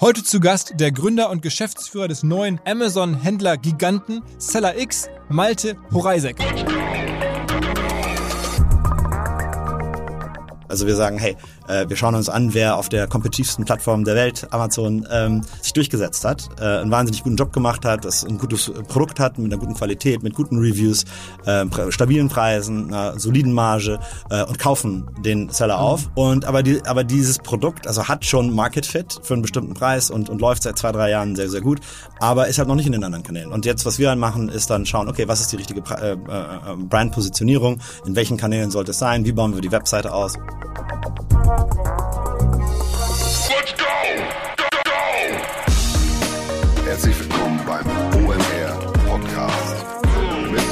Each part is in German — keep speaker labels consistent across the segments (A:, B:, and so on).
A: Heute zu Gast der Gründer und Geschäftsführer des neuen Amazon-Händler-Giganten Seller X, Malte Horeisek.
B: Also wir sagen, hey, äh, wir schauen uns an, wer auf der kompetitivsten Plattform der Welt, Amazon, ähm, sich durchgesetzt hat, äh, einen wahnsinnig guten Job gemacht hat, das ein gutes Produkt hat mit einer guten Qualität, mit guten Reviews, äh, stabilen Preisen, einer soliden Marge äh, und kaufen den Seller mhm. auf. Und aber die, aber dieses Produkt, also hat schon Market Fit für einen bestimmten Preis und, und läuft seit zwei drei Jahren sehr sehr gut, aber ist halt noch nicht in den anderen Kanälen. Und jetzt was wir dann machen, ist dann schauen, okay, was ist die richtige äh, äh, Brand-Positionierung, in welchen Kanälen sollte es sein, wie bauen wir die Webseite aus. Let's go!
C: Herzlich willkommen beim OMR Podcast mit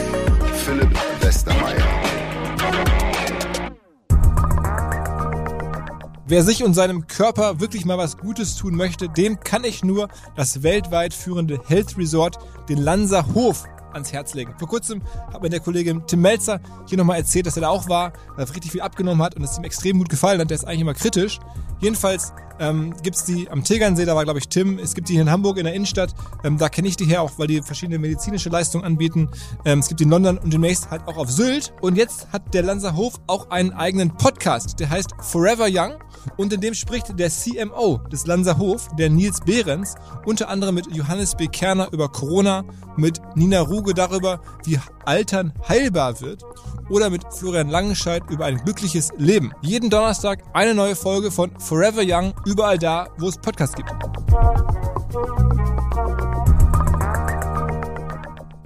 C: Philipp Westermeier.
A: Wer sich und seinem Körper wirklich mal was Gutes tun möchte, dem kann ich nur das weltweit führende Health Resort, den Lanza Hof, ans Herz legen. Vor kurzem hat mir der Kollege Tim Melzer hier nochmal erzählt, dass er da auch war, weil er richtig viel abgenommen hat und es ihm extrem gut gefallen hat. Der ist eigentlich immer kritisch. Jedenfalls ähm, gibt die am Tegernsee, da war glaube ich Tim, es gibt die hier in Hamburg in der Innenstadt, ähm, da kenne ich die her auch, weil die verschiedene medizinische Leistungen anbieten. Ähm, es gibt die in London und demnächst halt auch auf Sylt. Und jetzt hat der Lanzer Hof auch einen eigenen Podcast, der heißt Forever Young und in dem spricht der CMO des Lanzer Hof, der Nils Behrens, unter anderem mit Johannes B. Kerner über Corona, mit Nina Ruge darüber, wie Altern heilbar wird oder mit Florian Langenscheid über ein glückliches Leben. Jeden Donnerstag eine neue Folge von Forever Young, überall da, wo es Podcasts gibt.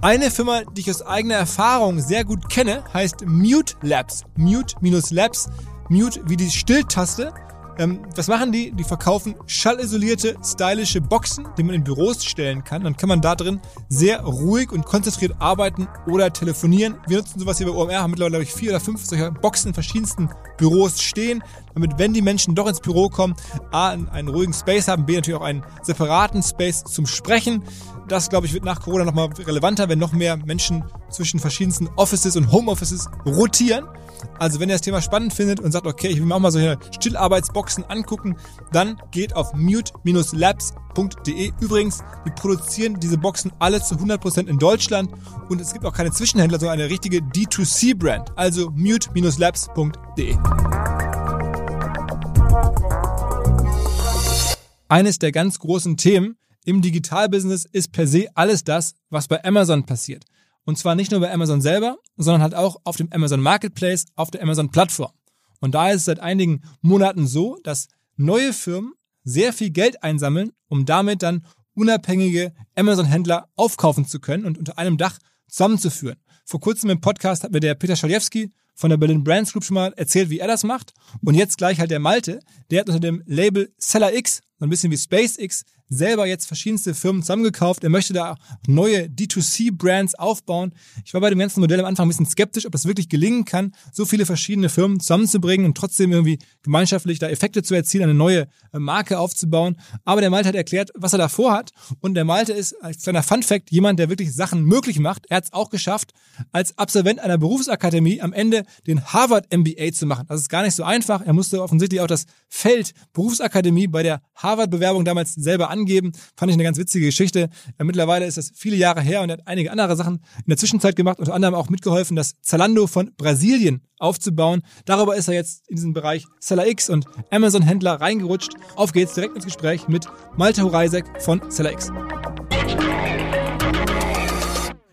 A: Eine Firma, die ich aus eigener Erfahrung sehr gut kenne, heißt Mute Labs. Mute-Labs. Mute wie die Stilltaste ähm, was machen die? Die verkaufen schallisolierte, stylische Boxen, die man in Büros stellen kann. Dann kann man da drin sehr ruhig und konzentriert arbeiten oder telefonieren. Wir nutzen sowas hier bei OMR, haben mittlerweile, glaube ich, vier oder fünf solcher Boxen in verschiedensten Büros stehen, damit, wenn die Menschen doch ins Büro kommen, A, einen ruhigen Space haben, B, natürlich auch einen separaten Space zum Sprechen. Das, glaube ich, wird nach Corona nochmal relevanter, wenn noch mehr Menschen zwischen verschiedensten Offices und Homeoffices rotieren. Also wenn ihr das Thema spannend findet und sagt, okay, ich will mir auch mal solche Stillarbeitsboxen angucken, dann geht auf mute-labs.de. Übrigens, die produzieren diese Boxen alle zu 100% in Deutschland und es gibt auch keine Zwischenhändler, sondern eine richtige D2C-Brand. Also mute-labs.de. Eines der ganz großen Themen im Digitalbusiness ist per se alles das, was bei Amazon passiert. Und zwar nicht nur bei Amazon selber, sondern halt auch auf dem Amazon Marketplace, auf der Amazon Plattform. Und da ist es seit einigen Monaten so, dass neue Firmen sehr viel Geld einsammeln, um damit dann unabhängige Amazon-Händler aufkaufen zu können und unter einem Dach zusammenzuführen. Vor kurzem im Podcast hat mir der Peter Schaljewski von der Berlin Brands Group schon mal erzählt, wie er das macht. Und jetzt gleich halt der Malte, der hat unter dem Label Seller X, so ein bisschen wie SpaceX, selber jetzt verschiedenste Firmen zusammengekauft. Er möchte da neue D2C-Brands aufbauen. Ich war bei dem ganzen Modell am Anfang ein bisschen skeptisch, ob das wirklich gelingen kann, so viele verschiedene Firmen zusammenzubringen und trotzdem irgendwie gemeinschaftlich da Effekte zu erzielen, eine neue äh, Marke aufzubauen. Aber der Malte hat erklärt, was er da vorhat. Und der Malte ist als kleiner Fun-Fact jemand, der wirklich Sachen möglich macht. Er hat es auch geschafft, als Absolvent einer Berufsakademie am Ende den Harvard MBA zu machen. Das ist gar nicht so einfach. Er musste offensichtlich auch das Feld Berufsakademie bei der Harvard-Bewerbung damals selber angehen angeben. Fand ich eine ganz witzige Geschichte. Äh, mittlerweile ist das viele Jahre her und er hat einige andere Sachen in der Zwischenzeit gemacht, unter anderem auch mitgeholfen, das Zalando von Brasilien aufzubauen. Darüber ist er jetzt in diesen Bereich Seller X und Amazon Händler reingerutscht. Auf geht's direkt ins Gespräch mit Malte Horeisek von Seller X.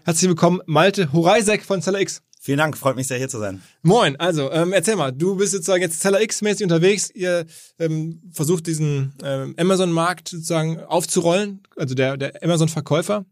A: Herzlich willkommen, Malte Horeisek von Seller X.
B: Vielen Dank, freut mich sehr hier zu sein.
A: Moin, also ähm, erzähl mal, du bist sozusagen jetzt Seller X-mäßig unterwegs, ihr ähm, versucht diesen ähm, Amazon-Markt sozusagen aufzurollen, also der, der Amazon-Verkäufer.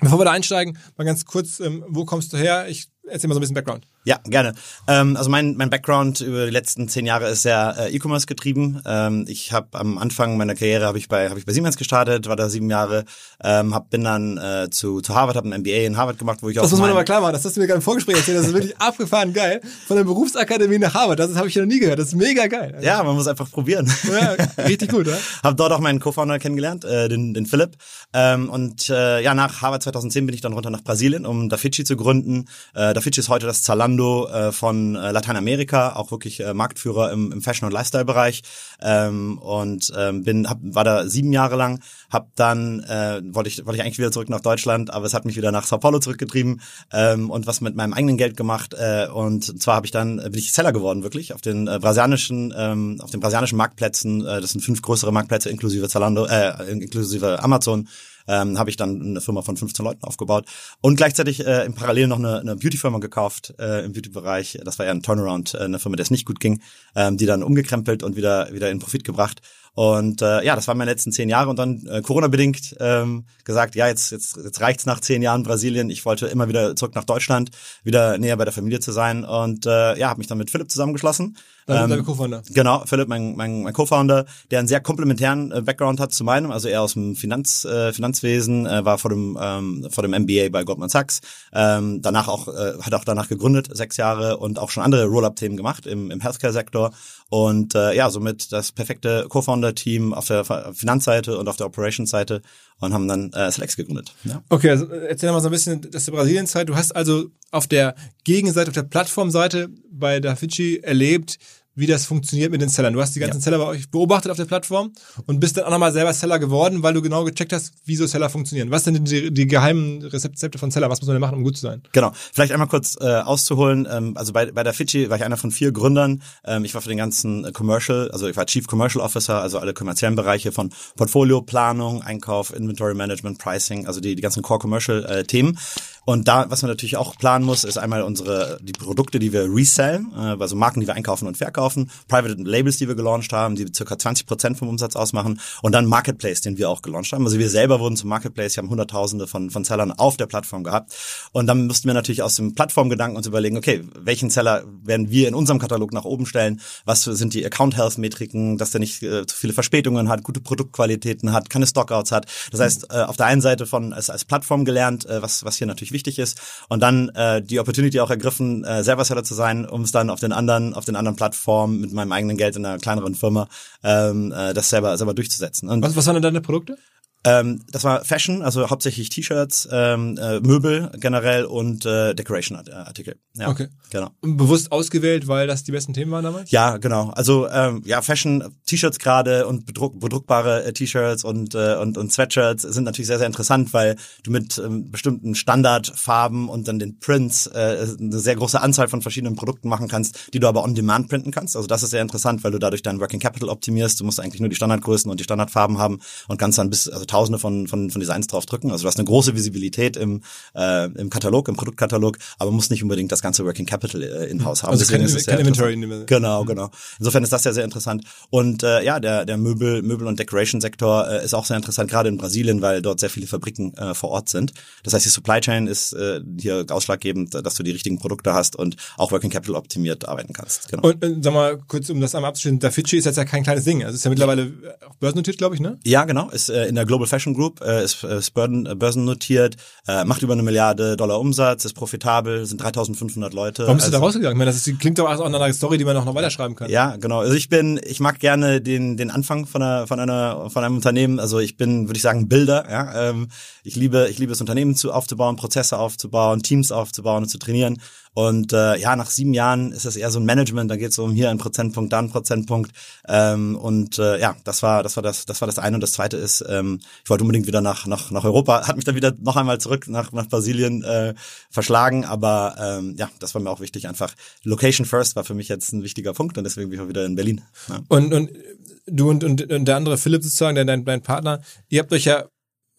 A: Bevor wir da einsteigen, mal ganz kurz, ähm, wo kommst du her? Ich erzähl mal so ein bisschen Background.
B: Ja, gerne. Ähm, also mein, mein Background über die letzten zehn Jahre ist sehr äh, E-Commerce getrieben. Ähm, ich habe am Anfang meiner Karriere habe ich bei habe ich bei Siemens gestartet, war da sieben Jahre, ähm, hab, bin dann äh, zu, zu Harvard, habe ein MBA in Harvard gemacht, wo ich
A: das
B: auch.
A: Das muss man aber klar machen. Das hast du mir gerade im Vorgespräch erzählt. Das ist wirklich abgefahren geil. Von der Berufsakademie nach Harvard. Das habe ich noch nie gehört. Das ist mega geil.
B: Also, ja, man muss einfach probieren.
A: Ja, richtig gut, oder?
B: Hab dort auch meinen Co-Founder kennengelernt, äh, den, den Philipp. Ähm, und äh, ja, nach Harvard 2010 bin ich dann runter nach Brasilien, um Dafici zu gründen. Äh, Dafici ist heute das Zalando Zalando äh, von äh, Lateinamerika, auch wirklich äh, Marktführer im, im Fashion- und Lifestyle-Bereich. Ähm, und ähm, bin hab, war da sieben Jahre lang, hab dann äh, wollte ich wollte ich eigentlich wieder zurück nach Deutschland, aber es hat mich wieder nach Sao Paulo zurückgetrieben ähm, und was mit meinem eigenen Geld gemacht äh, und zwar habe ich dann bin ich Seller geworden wirklich auf den äh, brasilianischen ähm, auf den brasilianischen Marktplätzen, äh, das sind fünf größere Marktplätze inklusive Zalando, äh, inklusive Amazon ähm, habe ich dann eine Firma von 15 Leuten aufgebaut und gleichzeitig äh, im Parallel noch eine, eine Beauty-Firma gekauft äh, im Beauty-Bereich. Das war ja ein Turnaround, äh, eine Firma, der es nicht gut ging, ähm, die dann umgekrempelt und wieder wieder in Profit gebracht. Und äh, ja, das waren meine letzten zehn Jahre und dann äh, Corona-bedingt ähm, gesagt, ja, jetzt, jetzt, jetzt reicht's nach zehn Jahren Brasilien. Ich wollte immer wieder zurück nach Deutschland, wieder näher bei der Familie zu sein. Und äh, ja, habe mich dann mit Philipp zusammengeschlossen.
A: Dein,
B: Ähm,
A: Co-Founder.
B: Genau, Philipp, mein, mein, mein Co-Founder, der einen sehr komplementären äh, Background hat zu meinem, also er aus dem Finanz, äh, Finanzwesen, äh, war vor dem, ähm, vor dem MBA bei Goldman Sachs, ähm, danach auch, äh, hat auch danach gegründet, sechs Jahre und auch schon andere Roll-Up-Themen gemacht im, im Healthcare-Sektor und äh, ja, somit das perfekte Co-Founder-Team auf der Finanzseite und auf der Operations-Seite und haben dann äh, Slex gegründet. Ja.
A: Okay, also erzähl mal so ein bisschen das der Brasilienzeit. Du hast also auf der Gegenseite, auf der Plattformseite bei Dafici erlebt, wie das funktioniert mit den Sellern. Du hast die ganzen
B: Ja.
A: Seller bei euch beobachtet auf der Plattform und bist dann auch nochmal selber Seller geworden, weil du genau gecheckt hast, wie so Seller funktionieren. Was sind die, die geheimen Rezepte von Seller? Was muss man denn machen, um gut zu sein?
B: Genau. Vielleicht einmal kurz äh, auszuholen. Ähm, also bei, bei der Fidschi war ich einer von vier Gründern. Ähm, ich war für den ganzen äh, Commercial, also ich war Chief Commercial Officer, also alle kommerziellen Bereiche von Portfolio, Planung, Einkauf, Inventory Management, Pricing, also die, die ganzen Core Commercial äh, Themen. Und da, was man natürlich auch planen muss, ist einmal unsere die Produkte, die wir resellen, äh, also Marken, die wir einkaufen und verkaufen, Private Labels, die wir gelauncht haben, die circa 20 Prozent vom Umsatz ausmachen, und dann Marketplace, den wir auch gelauncht haben. Also wir selber wurden zum Marketplace, wir haben Hunderttausende von von Sellern auf der Plattform gehabt. Und dann mussten wir natürlich aus dem Plattformgedanken uns überlegen, okay, welchen Seller werden wir in unserem Katalog nach oben stellen? Was sind die Account Health Metriken, dass der nicht äh, zu viele Verspätungen hat, gute Produktqualitäten hat, keine Stockouts hat. Das heißt, äh, auf der einen Seite von als, als Plattform gelernt, äh, was was hier natürlich wichtig ist, und dann äh, die Opportunity auch ergriffen, äh, selber Seller zu sein, um es dann auf den anderen auf den anderen Plattformen mit meinem eigenen Geld in einer kleineren Firma ähm, äh, das selber selber durchzusetzen. Und
A: Was, was waren denn deine Produkte?
B: Ähm, das war Fashion, also hauptsächlich T-Shirts, ähm, äh, Möbel generell und äh, Decoration-Artikel. Ja,
A: Okay.
B: Genau.
A: Bewusst ausgewählt, weil das die besten Themen waren damals?
B: Ja, genau. Also ähm, ja, Fashion, T-Shirts gerade und bedruck, bedruckbare äh, T-Shirts und, äh, und und Sweatshirts sind natürlich sehr sehr interessant, weil du mit ähm, bestimmten Standardfarben und dann den Prints äh, eine sehr große Anzahl von verschiedenen Produkten machen kannst, die du aber on Demand printen kannst. Also das ist sehr interessant, weil du dadurch dein Working Capital optimierst. Du musst eigentlich nur die Standardgrößen und die Standardfarben haben und kannst dann bis also Tausende von von von Designs drauf drücken. Also du hast eine große Visibilität im äh, im Katalog, im Produktkatalog, aber musst nicht unbedingt das ganze Working Capital äh, in-house haben.
A: Also
B: Deswegen
A: kein-
B: ist
A: kein Inventory in
B: Genau, genau. Insofern ist das ja sehr interessant. Und äh, ja, der, der Möbel, Möbel- und Decoration-Sektor äh, ist auch sehr interessant, gerade in Brasilien, weil dort sehr viele Fabriken äh, vor Ort sind. Das heißt, die Supply Chain ist äh, hier ausschlaggebend, dass du die richtigen Produkte hast und auch Working Capital optimiert arbeiten kannst. Genau.
A: Und äh, sag mal, kurz um das einmal abzuschließen, Dafici ist jetzt ja kein kleines Ding. Also ist ja mittlerweile auch börsennotiert, glaube ich, ne?
B: Ja, genau. Ist äh, in der Global Fashion Group, äh, ist, äh, ist äh, börsennotiert, äh, macht über eine Milliarde Dollar Umsatz, ist profitabel, sind 3.500 Leute.
A: Warum bist du da
B: Also-
A: rausgegangen? Ich meine, das ist, klingt doch auch einer Story, die man auch noch weiterschreiben kann.
B: Ja, genau. Also ich bin, ich mag gerne den den Anfang von einer von einer von einem Unternehmen. Also ich bin, würde ich sagen, Bilder. Ja, ähm, ich liebe ich liebe es Unternehmen zu aufzubauen, Prozesse aufzubauen, Teams aufzubauen und zu trainieren. Und äh, ja, nach sieben Jahren ist es eher so ein Management. Da geht es um hier ein Prozentpunkt, da ein Prozentpunkt. Ähm, und äh, ja, das war das war das das war das eine und das zweite ist, ähm, ich wollte unbedingt wieder nach nach nach Europa. Hat mich dann wieder noch einmal zurück nach nach Brasilien äh, verschlagen. Aber ähm, ja, das war mir auch wichtig. Einfach Location first war für mich jetzt ein wichtiger Punkt und deswegen bin ich auch wieder in Berlin. Ja.
A: Und, und du und, und, und der andere Philipp sozusagen, dein, dein Partner, ihr habt euch ja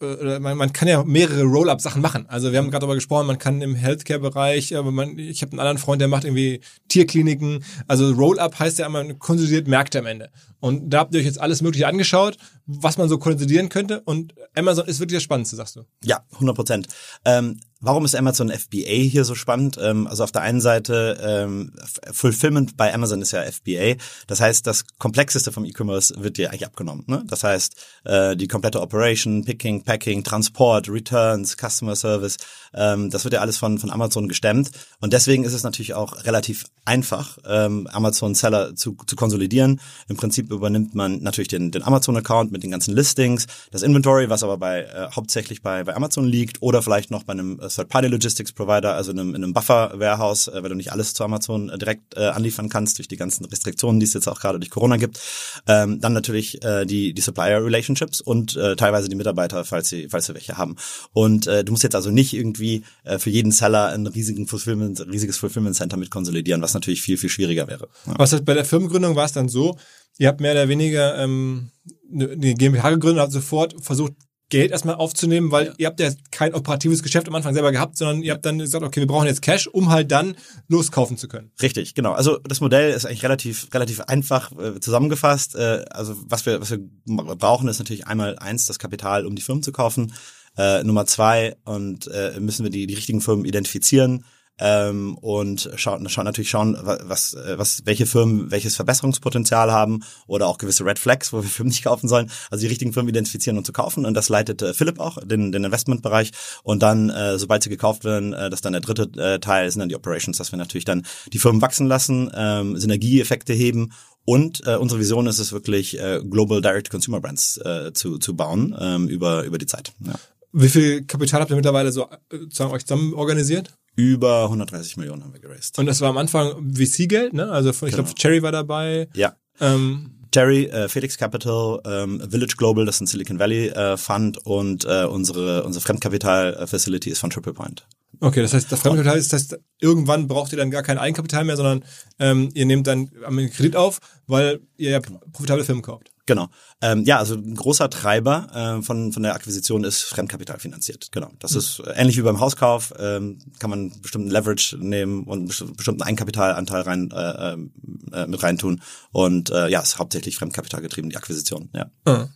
A: äh, man, man kann ja mehrere Roll-up-Sachen machen. Also wir haben gerade darüber gesprochen, man kann im Healthcare-Bereich, aber man, ich habe einen anderen Freund, der macht irgendwie Tierkliniken. Also Roll-up heißt ja man konsolidiert Märkte am Ende. Und da habt ihr euch jetzt alles Mögliche angeschaut, was man so konsolidieren könnte. Und Amazon ist wirklich das Spannendste, sagst du.
B: Ja, 100 Prozent. Ähm, warum ist Amazon FBA hier so spannend? Ähm, also auf der einen Seite ähm, Fulfillment bei Amazon ist ja FBA. Das heißt, das komplexeste vom E-Commerce wird dir eigentlich abgenommen. Ne? Das heißt, äh, die komplette Operation, Picking, Packing, Transport, Returns, Customer Service, ähm, das wird ja alles von von Amazon gestemmt. Und deswegen ist es natürlich auch relativ einfach, ähm, Amazon Seller zu, zu konsolidieren. Im Prinzip übernimmt man natürlich den, den Amazon-Account mit den ganzen Listings, das Inventory, was aber bei äh, hauptsächlich bei, bei Amazon liegt oder vielleicht noch bei einem äh, Third-Party-Logistics-Provider, also in einem, in einem Buffer-Warehouse, äh, weil du nicht alles zu Amazon äh, direkt äh, anliefern kannst durch die ganzen Restriktionen, die es jetzt auch gerade durch Corona gibt. Ähm, dann natürlich äh, die, die Supplier-Relationships und äh, teilweise die Mitarbeiter, falls sie, falls sie welche haben. Und äh, du musst jetzt also nicht irgendwie äh, für jeden Seller ein riesigen Fulfillment, riesiges Fulfillment Center mit konsolidieren, was natürlich viel, viel schwieriger wäre.
A: Ja. Was heißt, bei der Firmengründung war es dann so, ihr habt mehr oder weniger ähm, eine GmbH gegründet und habt sofort versucht, Geld erstmal aufzunehmen, weil ja. ihr habt ja kein operatives Geschäft am Anfang selber gehabt, sondern ihr habt dann gesagt, okay, wir brauchen jetzt Cash, um halt dann loskaufen zu können.
B: Richtig, genau. Also das Modell ist eigentlich relativ relativ einfach äh, zusammengefasst. Äh, also was wir was wir brauchen ist natürlich einmal eins das Kapital, um die Firmen zu kaufen. Äh, Nummer zwei und äh, müssen wir die die richtigen Firmen identifizieren ähm, und schauen, schauen natürlich schauen, was, was, welche Firmen welches Verbesserungspotenzial haben oder auch gewisse Red Flags, wo wir Firmen nicht kaufen sollen. Also die richtigen Firmen identifizieren und zu kaufen und das leitet äh, Philipp auch, den, den Investmentbereich und dann, äh, sobald sie gekauft werden, äh, das dann der dritte äh, Teil sind dann die Operations, dass wir natürlich dann die Firmen wachsen lassen, ähm, Synergieeffekte heben und äh, unsere Vision ist es wirklich, äh, Global Direct Consumer Brands äh, zu, zu bauen ähm, über, über die Zeit. Ja.
A: Wie viel Kapital habt ihr mittlerweile so äh, sozusagen euch zusammen organisiert?
B: Über 130 Millionen haben wir geraced.
A: Und das war am Anfang VC-Geld, ne? Also ich genau. glaube, Cherry war dabei.
B: Ja. Ähm, Cherry, äh, Felix Capital, ähm, Village Global, das ist ein Silicon Valley äh, Fund und äh, unsere unsere Fremdkapital-Facility ist von Triple Point.
A: Okay, das heißt, das Fremdkapital ist, das heißt, irgendwann braucht ihr dann gar kein Eigenkapital mehr, sondern ähm, ihr nehmt dann einen Kredit auf, weil ihr ja profitable Firmen kauft.
B: Genau. Ähm, ja, also ein großer Treiber äh, von, von der Akquisition ist Fremdkapital finanziert. Genau. Das mhm. ist ähnlich wie beim Hauskauf. Ähm, kann man bestimmten Leverage nehmen und bestimmten Eigenkapitalanteil rein äh, äh, mit reintun. Und äh, ja, ist hauptsächlich Fremdkapital getrieben, die Akquisition. Ja.
A: Ah.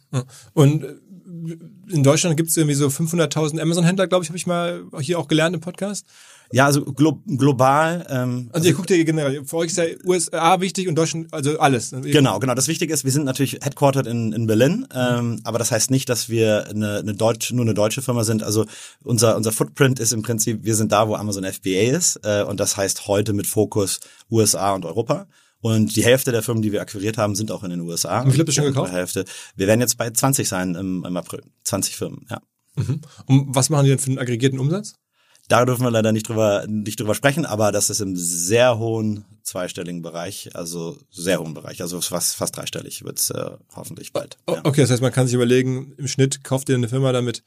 A: Und in Deutschland gibt es irgendwie so 500.000 Amazon-Händler, glaube ich, habe ich mal hier auch gelernt im Podcast.
B: Ja, also glo global. Ähm,
A: also ihr guckt ja generell, für euch ist ja USA wichtig und Deutschland, also alles.
B: Genau, genau. Das Wichtige ist, wir sind natürlich headquartered in, in Berlin, ähm, mhm. aber das heißt nicht, dass wir eine, eine Deutsch, nur eine deutsche Firma sind. Also unser, unser Footprint ist im Prinzip, wir sind da, wo Amazon FBA ist äh, und das heißt heute mit Fokus USA und Europa. Und die Hälfte der Firmen, die wir akquiriert haben, sind auch in den USA.
A: Wie viel habt ihr schon gekauft?
B: Hälfte. Wir werden jetzt bei 20 sein im, im April. 20 Firmen, ja.
A: Mhm. Und was machen die denn für einen aggregierten Umsatz?
B: Da dürfen wir leider nicht drüber, nicht drüber sprechen, aber das ist im sehr hohen zweistelligen Bereich, also sehr hohen Bereich, also fast, fast dreistellig wird's äh, hoffentlich bald.
A: Ja. Okay, das heißt, man kann sich überlegen, im Schnitt kauft ihr eine Firma damit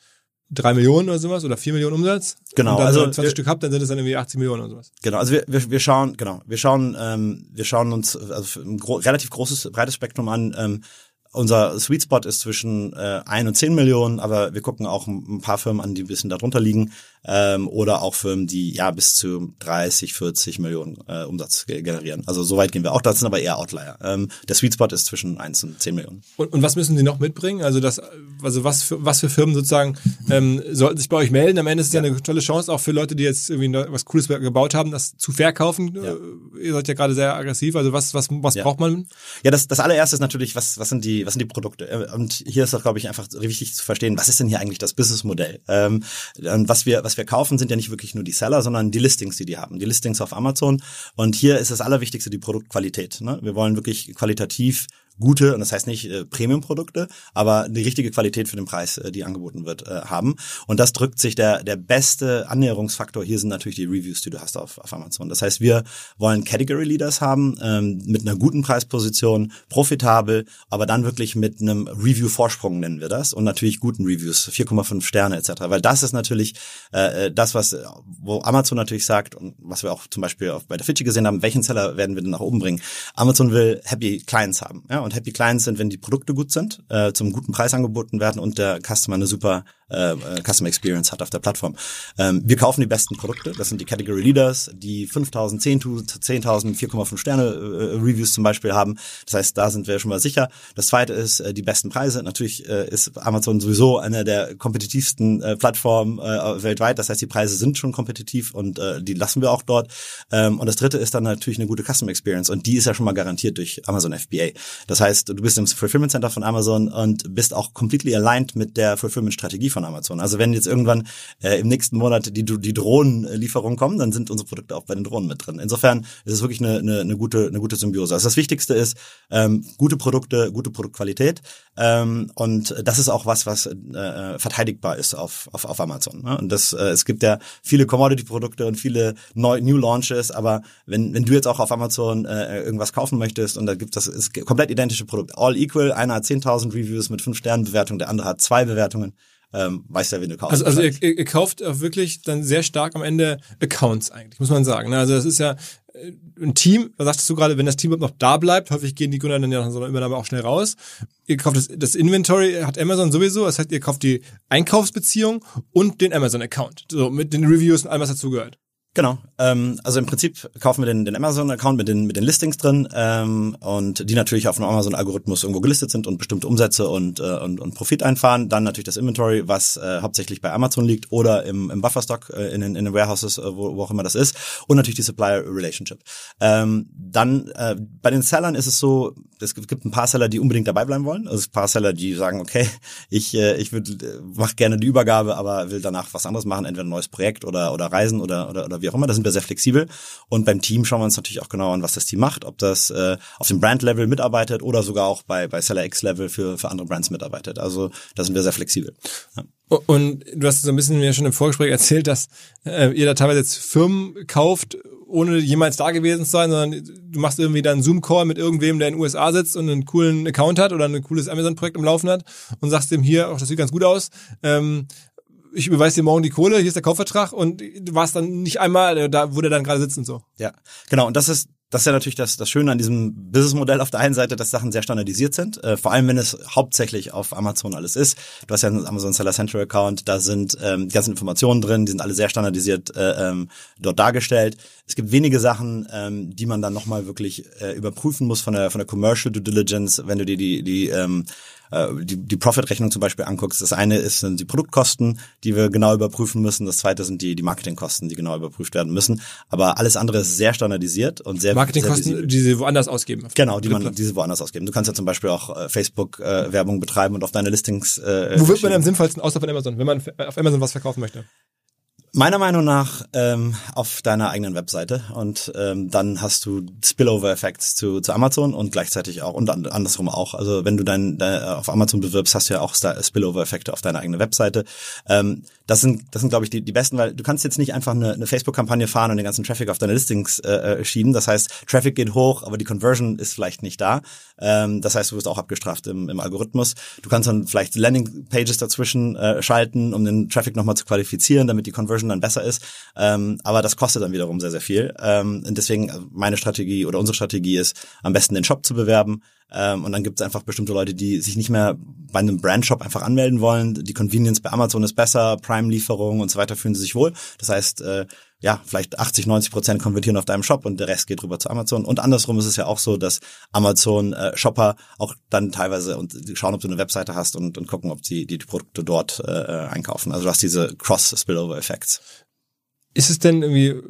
A: drei Millionen oder sowas oder vier Millionen Umsatz.
B: Genau.
A: Und dann also 20 wir, Stück habt, dann sind es dann irgendwie 80 Millionen oder sowas.
B: Genau. Also wir, wir, wir schauen, genau, wir schauen, ähm, wir schauen uns also ein gro relativ großes, breites Spektrum an. Ähm, unser Sweet Spot ist zwischen äh, 1 und 10 Millionen, aber wir gucken auch ein paar Firmen an, die ein bisschen darunter liegen ähm, oder auch Firmen, die ja bis zu 30, 40 Millionen äh, Umsatz generieren. Also so weit gehen wir auch, das sind aber eher Outlier. Ähm, der Sweet Spot ist zwischen 1 und 10 Millionen.
A: Und, und was müssen Sie noch mitbringen? Also das, also was für, was für Firmen sozusagen ähm, sollten sich bei euch melden? Am Ende ist es ja. ja eine tolle Chance auch für Leute, die jetzt irgendwie was Cooles gebaut haben, das zu verkaufen. Ja. Äh, ihr seid ja gerade sehr aggressiv. Also was, was, was ja. braucht man?
B: Ja, das, das allererste ist natürlich, was, was sind die, was sind die Produkte? Äh, und hier ist auch, glaube ich, einfach wichtig zu verstehen, was ist denn hier eigentlich das Businessmodell? Ähm, was wir, was wir kaufen, sind ja nicht wirklich nur die Seller, sondern die Listings, die die haben, die Listings auf Amazon. Und hier ist das Allerwichtigste die Produktqualität. Ne? Wir wollen wirklich qualitativ gute, und das heißt nicht äh, Premium-Produkte, aber die richtige Qualität für den Preis, äh, die angeboten wird, äh, haben. Und das drückt sich der, der beste Annäherungsfaktor hier sind natürlich die Reviews, die du hast auf, auf Amazon. Das heißt, wir wollen Category Leaders haben, ähm, mit einer guten Preisposition, profitabel, aber dann wirklich mit einem Review-Vorsprung nennen wir das und natürlich guten Reviews, 4,5 Sterne etc. Weil das ist natürlich äh, äh, das, was wo Amazon natürlich sagt und was wir auch zum Beispiel auch bei der Fidschi gesehen haben, welchen Seller werden wir denn nach oben bringen? Amazon will Happy Clients haben. Ja? Und Happy Clients sind, wenn die Produkte gut sind, äh, zum guten Preis angeboten werden und der Customer eine super äh, Customer Experience hat auf der Plattform. Ähm, wir kaufen die besten Produkte, das sind die Category Leaders, die 5000, 10.000, 10.000, 4,5 Sterne äh, Reviews zum Beispiel haben. Das heißt, da sind wir schon mal sicher. Das zweite ist äh, die besten Preise. Natürlich äh, ist Amazon sowieso eine der kompetitivsten äh, Plattformen äh, weltweit. Das heißt, die Preise sind schon kompetitiv und äh, die lassen wir auch dort. Ähm, und das dritte ist dann natürlich eine gute Customer Experience und die ist ja schon mal garantiert durch Amazon FBA. Das heißt, du bist im Fulfillment Center von Amazon und bist auch completely aligned mit der Fulfillment Strategie von von Amazon. Also wenn jetzt irgendwann äh, im nächsten Monat die, die Drohnenlieferungen kommen, dann sind unsere Produkte auch bei den Drohnen mit drin. Insofern ist es wirklich eine, eine, eine gute, eine gute Symbiose. Also das Wichtigste ist ähm, gute Produkte, gute Produktqualität ähm, und das ist auch was, was äh, verteidigbar ist auf, auf, auf Amazon. Ne? Und das, äh, es gibt ja viele Commodity-Produkte und viele Neu New Launches, aber wenn, wenn du jetzt auch auf Amazon äh, irgendwas kaufen möchtest und da gibt das ist komplett identische Produkt, all equal, einer hat 10.000 Reviews mit 5 Sternen Bewertung, der andere hat zwei Bewertungen, ähm, weiß ja, wen du kaufst.
A: Also, also ihr, ihr kauft auch wirklich dann sehr stark am Ende Accounts eigentlich, muss man sagen. Ne? Also das ist ja äh, ein Team, was sagtest du gerade, wenn das Team noch da bleibt, häufig gehen die Gründer dann ja nach so einer Übernahme auch schnell raus. Ihr kauft das, das Inventory, hat Amazon sowieso, das heißt, ihr kauft die Einkaufsbeziehung und den Amazon-Account, so mit den Reviews und allem, was dazugehört.
B: Genau. Ähm, also im Prinzip kaufen wir den, den Amazon-Account mit den, mit den Listings drin ähm, und die natürlich auf einem Amazon-Algorithmus irgendwo gelistet sind und bestimmte Umsätze und, äh, und, und Profit einfahren. Dann natürlich das Inventory, was äh, hauptsächlich bei Amazon liegt oder im, im Bufferstock äh, in, den, in den Warehouses, äh, wo, wo auch immer das ist. Und natürlich die Supplier-Relationship. Ähm, dann äh, bei den Sellern ist es so, es gibt ein paar Seller, die unbedingt dabei bleiben wollen. Also ein paar Seller, die sagen, okay, ich, äh, ich würde äh, mach gerne die Übergabe, aber will danach was anderes machen, entweder ein neues Projekt oder, oder Reisen oder, oder, oder wie auch immer. Da sind wir sehr flexibel. Und beim Team schauen wir uns natürlich auch genau an, was das Team macht, ob das äh, auf dem Brand-Level mitarbeitet oder sogar auch bei, bei Seller X-Level für, für andere Brands mitarbeitet. Also da sind wir sehr flexibel. Ja.
A: Und du hast so ein bisschen mir schon im Vorgespräch erzählt, dass äh, ihr da teilweise jetzt Firmen kauft, ohne jemals da gewesen zu sein, sondern du machst irgendwie dann einen Zoom-Call mit irgendwem, der in den USA sitzt und einen coolen Account hat oder ein cooles Amazon-Projekt im Laufen hat und sagst dem hier, auch das sieht ganz gut aus, ähm, ich überweise dir morgen die Kohle, hier ist der Kaufvertrag und du warst dann nicht einmal äh, da, der dann gerade sitzt und so.
B: Ja, genau. Und das ist das ist ja natürlich das, das Schöne an diesem Businessmodell auf der einen Seite, dass Sachen sehr standardisiert sind, äh, vor allem wenn es hauptsächlich auf Amazon alles ist. Du hast ja einen Amazon Seller Central Account, da sind ähm, die ganzen Informationen drin, die sind alle sehr standardisiert äh, ähm, dort dargestellt. Es gibt wenige Sachen, ähm, die man dann nochmal wirklich äh, überprüfen muss von der von der Commercial Due Diligence, wenn du dir die die ähm, äh, die, die Profit-Rechnung zum Beispiel anguckst, das eine ist, sind die Produktkosten, die wir genau überprüfen müssen. Das zweite sind die, die Marketingkosten, die genau überprüft werden müssen. Aber alles andere ist sehr standardisiert und sehr
A: Marketingkosten,
B: sehr
A: die sie woanders ausgeben.
B: Genau, die man, die sie woanders ausgeben. Du kannst ja zum Beispiel auch äh, Facebook-Werbung äh, betreiben und auf deine Listings. Äh,
A: Wo wird man am sinnvollsten außer von Amazon, wenn man auf Amazon was verkaufen möchte?
B: Meiner Meinung nach ähm, auf deiner eigenen Webseite und ähm, dann hast du Spillover-Effects zu, zu Amazon und gleichzeitig auch und andersrum auch. Also wenn du dein, dein auf Amazon bewirbst, hast du ja auch Spillover-Effekte auf deiner eigenen Webseite. Ähm, das sind, das sind glaube ich die, die besten, weil du kannst jetzt nicht einfach eine, eine Facebook-Kampagne fahren und den ganzen Traffic auf deine Listings äh, äh, schieben. Das heißt, Traffic geht hoch, aber die Conversion ist vielleicht nicht da. Ähm, das heißt, du wirst auch abgestraft im, im Algorithmus. Du kannst dann vielleicht Landing-Pages dazwischen äh, schalten, um den Traffic nochmal zu qualifizieren, damit die Conversion dann besser ist. Ähm, aber das kostet dann wiederum sehr, sehr viel. Ähm, und deswegen äh, meine Strategie oder unsere Strategie ist, am besten den Shop zu bewerben. Ähm, und dann gibt es einfach bestimmte Leute, die sich nicht mehr bei einem Brandshop einfach anmelden wollen. Die Convenience bei Amazon ist besser, Prime-Lieferung und so weiter fühlen sie sich wohl. Das heißt, äh, ja, vielleicht 80, 90 Prozent konvertieren auf deinem Shop und der Rest geht rüber zu Amazon. Und andersrum ist es ja auch so, dass Amazon-Shopper äh, auch dann teilweise und schauen, ob du eine Webseite hast und, und gucken, ob die, die, die Produkte dort äh, einkaufen. Also du hast diese Cross-Spillover-Effects.
A: Ist es denn irgendwie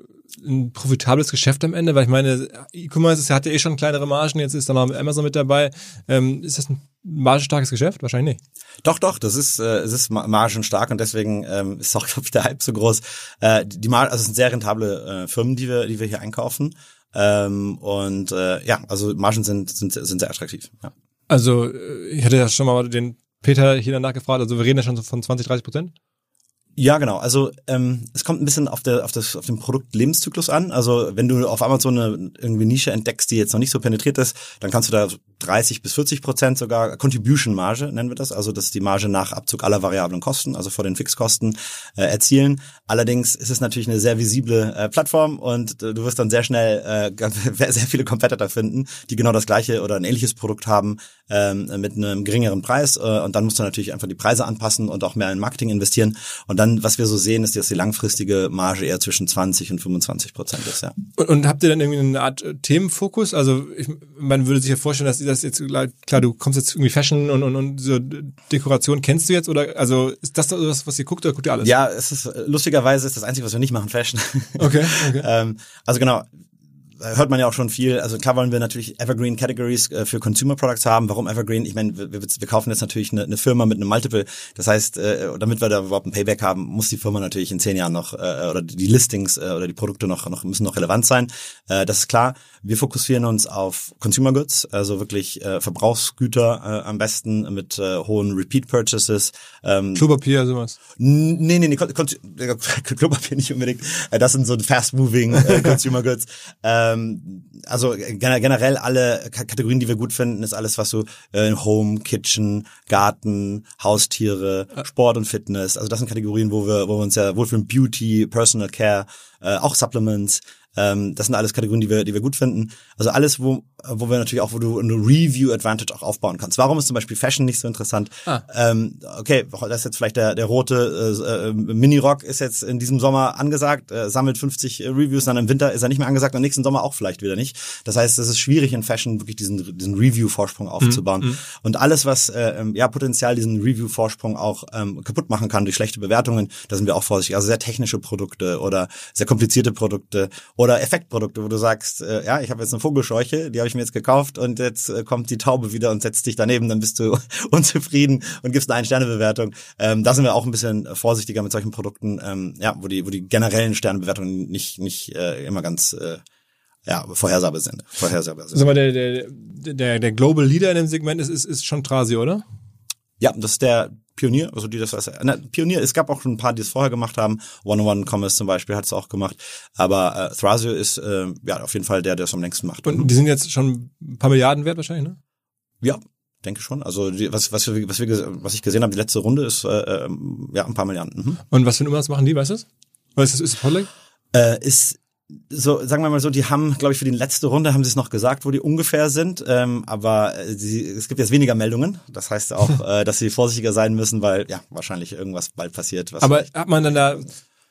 A: ein profitables Geschäft am Ende? Weil ich meine, E-Commerce hat ja eh schon kleinere Margen, jetzt ist da noch Amazon mit dabei. Ähm, ist das ein margenstarkes Geschäft? Wahrscheinlich nicht.
B: Doch, doch, das ist, äh, es ist margenstark und deswegen ähm, ist auch, glaube ich, der Hype so groß. Äh, die Mar also es sind sehr rentable äh, Firmen, die wir, die wir hier einkaufen. Ähm, und äh, ja, also Margen sind, sind, sind sehr attraktiv. Ja.
A: Also äh, ich hatte ja schon mal den Peter hier danach gefragt, also wir reden ja schon von 20, 30 Prozent.
B: Ja, genau. Also ähm, es kommt ein bisschen auf, der, auf, das, auf den Produktlebenszyklus an. Also wenn du auf Amazon eine irgendwie Nische entdeckst, die jetzt noch nicht so penetriert ist, dann kannst du da 30 bis 40 Prozent sogar Contribution Marge nennen wir das. Also das ist die Marge nach Abzug aller variablen Kosten, also vor den Fixkosten äh, erzielen. Allerdings ist es natürlich eine sehr visible äh, Plattform und äh, du wirst dann sehr schnell äh, sehr viele Competitor finden, die genau das gleiche oder ein ähnliches Produkt haben ähm, mit einem geringeren Preis. Äh, und dann musst du natürlich einfach die Preise anpassen und auch mehr in Marketing investieren. Und dann was wir so sehen, ist, dass die langfristige Marge eher zwischen 20 und 25 Prozent ist, ja.
A: Und, und habt ihr dann irgendwie eine Art äh, Themenfokus? Also ich, man würde sich ja vorstellen, dass das jetzt, klar, du kommst jetzt irgendwie Fashion und, und, und so Dekoration kennst du jetzt oder also ist das das, was ihr guckt oder guckt ihr alles?
B: Ja, es ist lustigerweise ist das Einzige, was wir nicht machen, Fashion.
A: Okay, okay.
B: ähm, also genau, hört man ja auch schon viel. Also klar wollen wir natürlich Evergreen Categories äh, für Consumer Products haben. Warum Evergreen? Ich meine, wir, wir kaufen jetzt natürlich eine, eine Firma mit einem Multiple. Das heißt, äh, damit wir da überhaupt ein Payback haben, muss die Firma natürlich in zehn Jahren noch äh, oder die Listings äh, oder die Produkte noch, noch müssen noch relevant sein. Äh, das ist klar. Wir fokussieren uns auf Consumer Goods, also wirklich äh, Verbrauchsgüter äh, am besten mit äh, hohen Repeat Purchases.
A: Ähm, Klopapier, sowas.
B: Nee, nee, nee, Klopapier nicht unbedingt. Äh, das sind so fast moving äh, Consumer Goods. Ähm, also generell alle Kategorien, die wir gut finden, ist alles, was so äh, Home, Kitchen, Garten, Haustiere, Sport und Fitness. Also das sind Kategorien, wo wir, wo wir uns ja wohlfühlen. Beauty, Personal Care, äh, auch Supplements. Ähm, das sind alles Kategorien, die wir, die wir gut finden. Also alles, wo, wo wir natürlich auch, wo du eine Review-Advantage auch aufbauen kannst. Warum ist zum Beispiel Fashion nicht so interessant? Ah. Ähm, okay, das ist jetzt vielleicht der, der rote äh, äh, Mini-Rock ist jetzt in diesem Sommer angesagt, äh, sammelt 50 Reviews, dann im Winter ist er nicht mehr angesagt, im nächsten Sommer auch vielleicht wieder nicht. Das heißt, es ist schwierig in Fashion wirklich diesen, diesen Review-Vorsprung mhm, aufzubauen. Mhm. Und alles, was äh, ähm, ja potenziell diesen Review-Vorsprung auch ähm, kaputt machen kann durch schlechte Bewertungen, da sind wir auch vorsichtig. Also sehr technische Produkte oder sehr komplizierte Produkte oder Effektprodukte, wo du sagst, äh, ja, ich habe jetzt eine Vogelscheuche, die habe ich mir jetzt gekauft und jetzt äh, kommt die Taube wieder und setzt dich daneben, dann bist du unzufrieden und gibst eine Ein-Sterne-Bewertung. Ähm, da sind wir auch ein bisschen vorsichtiger mit solchen Produkten, ähm, ja, wo die, wo die generellen Sternebewertungen nicht, nicht äh, immer ganz äh, ja, vorhersehbar sind. Vorhersehbar sind.
A: Sag mal, der, der, der, der Global Leader in dem Segment ist, ist, ist schon Trasi, oder?
B: Ja, das ist der Pionier, also die das was, na, Pionier, es gab auch schon ein paar, die es vorher gemacht haben. One-on-One Commerce zum Beispiel hat es auch gemacht. Aber äh, Thrasio ist äh, ja auf jeden Fall der, der es am längsten macht.
A: Und die sind jetzt schon ein paar Milliarden wert wahrscheinlich, ne?
B: Ja, denke schon. Also die, was, was, wir, was, wir, was ich gesehen habe, die letzte Runde ist äh, ähm, ja ein paar Milliarden. Mhm.
A: Und was für ein Umsatz machen die, weißt du das? Weißt du, ist es Podleg?
B: Äh, ist so, sagen wir mal so, die haben, glaube ich, für die letzte Runde haben sie es noch gesagt, wo die ungefähr sind. Ähm, aber äh, sie, es gibt jetzt weniger Meldungen. Das heißt auch, äh, dass sie vorsichtiger sein müssen, weil ja wahrscheinlich irgendwas bald passiert.
A: aber hat man dann da,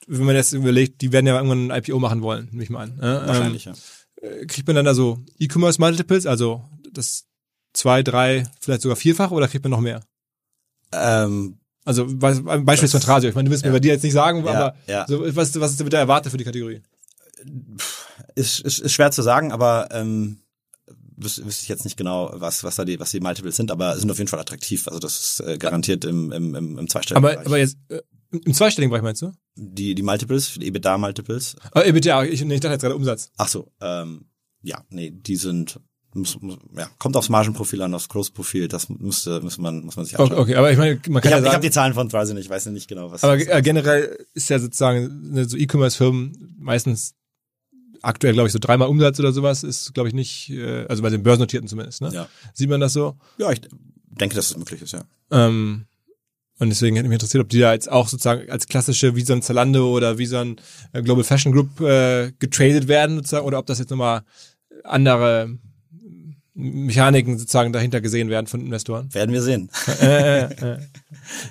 A: wenn man jetzt überlegt, die werden ja irgendwann ein IPO machen wollen, nehme ich mal an.
B: Äh, wahrscheinlich,
A: ähm, ja. Äh, kriegt man dann da so E-Commerce Multiples, also das zwei, drei, vielleicht sogar vierfach oder kriegt man noch mehr?
B: Ähm,
A: also Beispiel Trasio. Ich meine, du willst ja. mir bei dir jetzt nicht sagen, ja, aber ja. So, was, was ist da erwartet für die Kategorie?
B: Ist, ist, ist schwer zu sagen, aber ähm, wüsste, wüsste ich jetzt nicht genau, was, was da die, was die Multiples sind, aber sind auf jeden Fall attraktiv. Also das ist äh, garantiert im, im, im, im zweistelligen
A: aber, Bereich. Aber jetzt äh, im zweistelligen Bereich meinst du?
B: Die, die Multiples, die EBITDA-Multiples.
A: Ah, EBITDA, ich, ich dachte jetzt gerade Umsatz.
B: Ach so, ähm, ja, nee, die sind muss, muss, ja, kommt aufs Margenprofil an, aufs Großprofil, das müsste, muss man, muss man sich anschauen.
A: Okay, okay aber ich meine, man kann
B: ich
A: hab,
B: ja sagen, ich habe die Zahlen von Thrice nicht, ich weiß nicht genau, was.
A: Aber äh, generell ist ja sozusagen ne, so E-Commerce-Firmen meistens aktuell, glaube ich, so dreimal Umsatz oder sowas ist, glaube ich, nicht, äh, also bei den Börsennotierten zumindest, ne?
B: Ja.
A: Sieht man das so?
B: Ja, ich denke, dass es möglich ist, ja.
A: Ähm, und deswegen hätte mich interessiert, ob die da jetzt auch sozusagen als klassische, wie so ein Zalando oder wie so ein äh, Global Fashion Group äh, getradet werden, sozusagen, oder ob das jetzt nochmal andere Mechaniken sozusagen dahinter gesehen werden von Investoren.
B: Werden wir sehen.
A: Äh, äh, äh.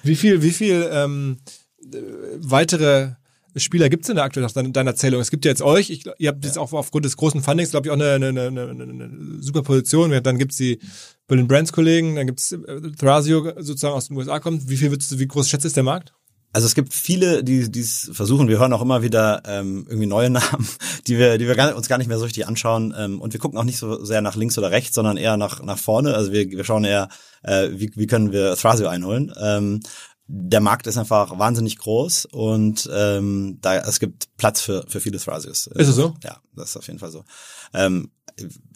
A: Wie viel, wie viel ähm, weitere Spieler gibt es denn da aktuell nach deiner Erzählung? Es gibt ja jetzt euch, ich, ihr habt ja. jetzt auch aufgrund des großen Fundings, glaube ich, auch eine, eine, eine, eine, eine super Position. Dann gibt's die Berlin Brands Kollegen, dann gibt's äh, Thrasio sozusagen aus den USA kommt. Wie viel würdest du, wie groß schätzt ist der Markt?
B: Also es gibt viele, die es versuchen. Wir hören auch immer wieder ähm, irgendwie neue Namen, die wir, die wir gar, uns gar nicht mehr so richtig anschauen. Ähm, und wir gucken auch nicht so sehr nach links oder rechts, sondern eher nach nach vorne. Also wir, wir schauen eher, äh, wie, wie können wir Thrasio einholen. Ähm, der Markt ist einfach wahnsinnig groß und ähm, da es gibt Platz für für viele Thrasios.
A: Ist es so?
B: Ja, das ist auf jeden Fall so. Ähm,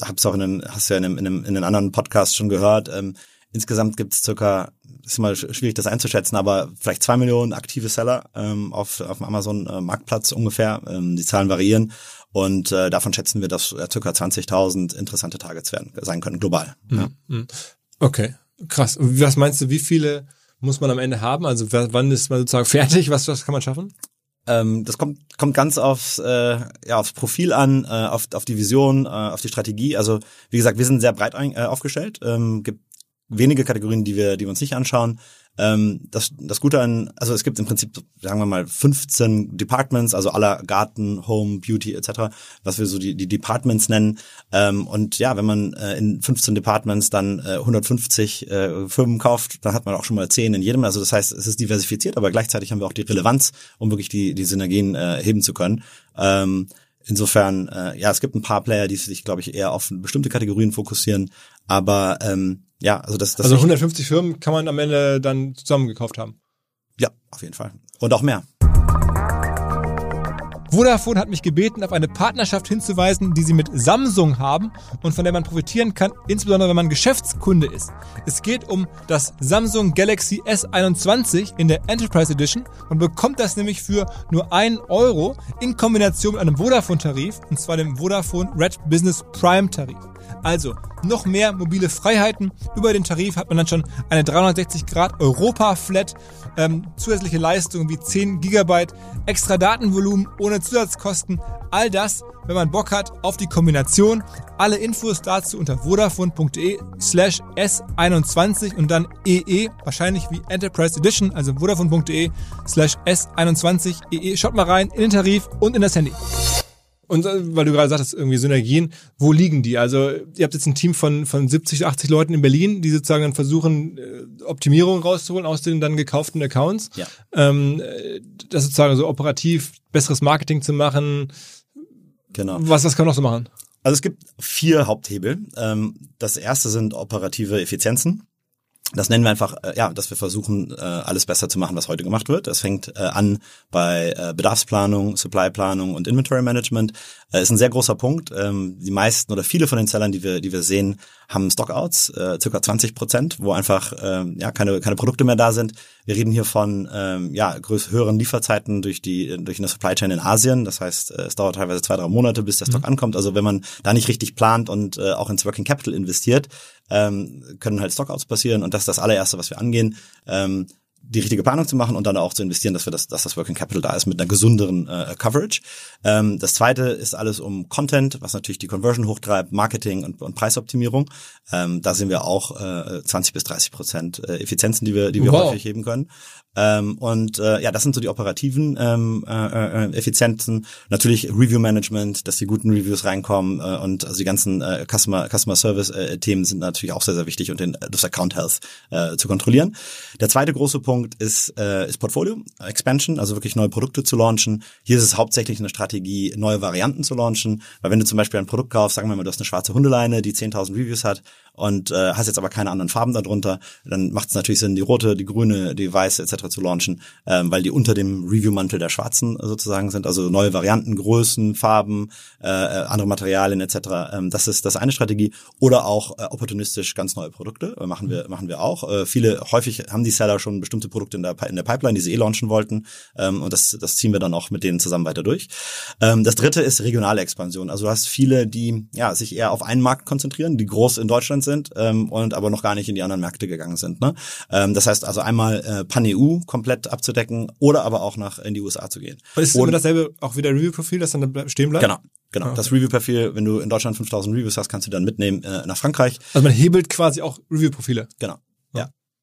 B: hab's auch in einem, hast du ja in einem, in einem, in einem anderen Podcast schon gehört. Ähm, insgesamt gibt es circa, ist mal schwierig das einzuschätzen, aber vielleicht zwei Millionen aktive Seller ähm, auf auf dem Amazon äh, Marktplatz ungefähr. Ähm, die Zahlen variieren und äh, davon schätzen wir, dass äh, circa 20.000 interessante Targets werden sein können global.
A: Mhm. Ja. Mhm. Okay, krass. Was meinst du, wie viele muss man am Ende haben? Also wann ist man sozusagen fertig? Was, was kann man schaffen?
B: Ähm, das kommt, kommt ganz aufs, äh, ja, aufs Profil an, äh, auf, auf die Vision, äh, auf die Strategie. Also wie gesagt, wir sind sehr breit ein, äh, aufgestellt. Ähm, gibt wenige Kategorien, die wir, die wir uns nicht anschauen. Ähm, das, das Gute an, also es gibt im Prinzip, sagen wir mal, 15 Departments, also aller Garten, Home, Beauty etc., was wir so die, die Departments nennen. Ähm, und ja, wenn man äh, in 15 Departments dann äh, 150 äh, Firmen kauft, dann hat man auch schon mal 10 in jedem. Also das heißt, es ist diversifiziert, aber gleichzeitig haben wir auch die Relevanz, um wirklich die, die Synergien äh, heben zu können. Ähm, insofern, äh, ja, es gibt ein paar Player, die sich, glaube ich, eher auf bestimmte Kategorien fokussieren, aber ähm, ja, also das, das
A: Also 150 Firmen kann man am Ende dann zusammengekauft haben.
B: ja, auf jeden Fall. Und auch mehr.
A: Vodafone hat mich gebeten, auf eine Partnerschaft hinzuweisen, die sie mit Samsung haben und von der man profitieren kann, insbesondere wenn man Geschäftskunde ist. Es geht um das Samsung Galaxy S21 in der Enterprise Edition und bekommt das nämlich für nur einen Euro in Kombination mit einem Vodafone-Tarif, und zwar dem Vodafone Red Business Prime Tarif. Also noch mehr mobile Freiheiten. Über den Tarif hat man dann schon eine 360 Grad Europa Flat, ähm, zusätzliche Leistungen wie 10 Gigabyte, extra Datenvolumen ohne Zusatzkosten. All das, wenn man Bock hat auf die Kombination. Alle Infos dazu unter vodafone.de slash S21 und dann EE, wahrscheinlich wie Enterprise Edition, also vodafone.de slash S21 EE. Schaut mal rein in den Tarif und in das Handy. Und äh, weil du gerade sagtest, irgendwie Synergien, wo liegen die? Also ihr habt jetzt ein Team von, von 70, 80 Leuten in Berlin, die sozusagen dann versuchen, äh, Optimierung rauszuholen aus den dann gekauften Accounts.
B: Ja.
A: Ähm, äh, das sozusagen so operativ besseres Marketing zu machen.
B: Genau.
A: Was, was kann man noch so machen?
B: Also es gibt vier Haupthebel. Ähm, das erste sind operative Effizienzen. Das nennen wir einfach, äh, ja, dass wir versuchen, äh, alles besser zu machen, was heute gemacht wird. Das fängt äh, an bei Bedarfsplanung, Supplyplanung und Inventory Management. Äh, ist ein sehr großer Punkt. Ähm, die meisten oder viele von den Sellern, die wir, die wir sehen, haben Stockouts, äh, circa 20 Prozent, wo einfach ähm, ja keine keine Produkte mehr da sind. Wir reden hier von ähm, ja höheren Lieferzeiten durch die durch eine Supply Chain in Asien. Das heißt, äh, es dauert teilweise zwei drei Monate, bis der Stock ankommt. Also wenn man da nicht richtig plant und äh, auch ins Working Capital investiert, ähm, können halt Stockouts passieren und das ist das allererste, was wir angehen. Ähm, die richtige Planung zu machen und dann auch zu investieren, dass wir das, dass das Working Capital da ist mit einer gesünderen äh, Coverage. Ähm, das zweite ist alles um Content, was natürlich die Conversion hochtreibt, Marketing und, und Preisoptimierung. Ähm, da sehen wir auch äh, 20 bis 30 Prozent äh, Effizienzen, die wir, die wir
A: Wow.
B: häufig heben können. Ähm, und äh, ja, das sind so die operativen ähm, äh, äh, Effizienzen. Natürlich Review Management, dass die guten Reviews reinkommen äh, und also die ganzen äh, Customer Customer Service äh, Themen sind natürlich auch sehr sehr wichtig und den, das Account Health äh, zu kontrollieren. Der zweite große Punkt ist äh, ist Portfolio Expansion, also wirklich neue Produkte zu launchen. Hier ist es hauptsächlich eine Strategie, neue Varianten zu launchen, weil wenn du zum Beispiel ein Produkt kaufst, sagen wir mal, du hast eine schwarze Hundeleine, die 10.000 Reviews hat und äh, hast jetzt aber keine anderen Farben darunter, dann macht es natürlich Sinn, die rote, die grüne, die weiße etc. zu launchen, ähm, weil die unter dem Review-Mantel der Schwarzen sozusagen sind, also neue Varianten, Größen, Farben, äh, äh, andere Materialien etc. Ähm, das ist das eine Strategie oder auch äh, opportunistisch ganz neue Produkte äh, machen wir machen wir auch. Äh, viele häufig haben die Seller schon bestimmte Produkte in der in der Pipeline, die sie eh launchen wollten ähm, und das das ziehen wir dann auch mit denen zusammen weiter durch. Ähm, das dritte ist regionale Expansion. Also du hast viele, die ja sich eher auf einen Markt konzentrieren, die groß in Deutschland sind ähm, und aber noch gar nicht in die anderen Märkte gegangen sind. Ne? Ähm, das heißt also einmal äh, Pan-EU komplett abzudecken oder aber auch nach in die USA zu gehen.
A: Ist es
B: Und-
A: immer dasselbe auch wieder Review-Profil, das dann da stehen bleibt?
B: Genau. Genau, das Review-Profil, wenn du in Deutschland 5000 Reviews hast, kannst du dann mitnehmen äh, nach Frankreich.
A: Also man hebelt quasi auch Review-Profile.
B: Genau.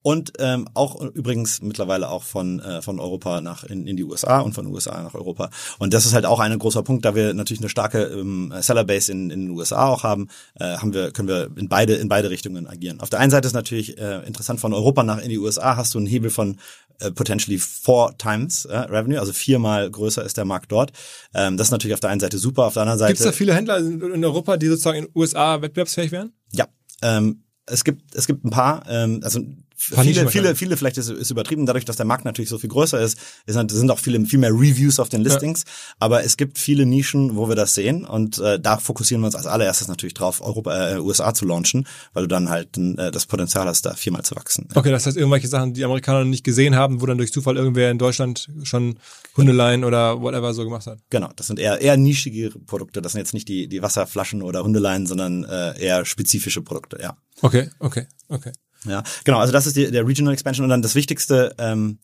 B: Und ähm, auch übrigens mittlerweile auch von äh, von Europa nach in, in die USA und von USA nach Europa. Und das ist halt auch ein großer Punkt, da wir natürlich eine starke ähm, Sellerbase in, in den USA auch haben, äh, haben wir können wir in beide in beide Richtungen agieren. Auf der einen Seite ist natürlich äh, interessant von Europa nach in die USA hast du einen Hebel von äh, potentially four times äh, Revenue, also viermal größer ist der Markt dort. Ähm, das ist natürlich auf der einen Seite super, auf der anderen Seite
A: Gibt es da viele Händler in in Europa, die sozusagen in den USA wettbewerbsfähig wären?
B: ja, ähm, es gibt es gibt ein paar, ähm, also viele, viele, viele, vielleicht ist, ist übertrieben, dadurch, dass der Markt natürlich so viel größer ist, ist halt- sind auch viele, viel mehr Reviews auf den Listings. Aber es gibt viele Nischen, wo wir das sehen und äh, da fokussieren wir uns als allererstes natürlich drauf, Europa, äh, USA zu launchen, weil du dann halt äh, das Potenzial hast, da viermal zu wachsen.
A: Okay, das heißt irgendwelche Sachen, die Amerikaner noch nicht gesehen haben, wo dann durch Zufall irgendwer in Deutschland schon Hundeleien oder whatever so gemacht hat.
B: Genau, das sind eher eher nischige Produkte. Das sind jetzt nicht die die Wasserflaschen oder Hundeleien, sondern äh, eher spezifische Produkte. Ja.
A: Okay, okay, okay.
B: Ja, genau, also das ist die, der Regional Expansion und dann das Wichtigste, ähm,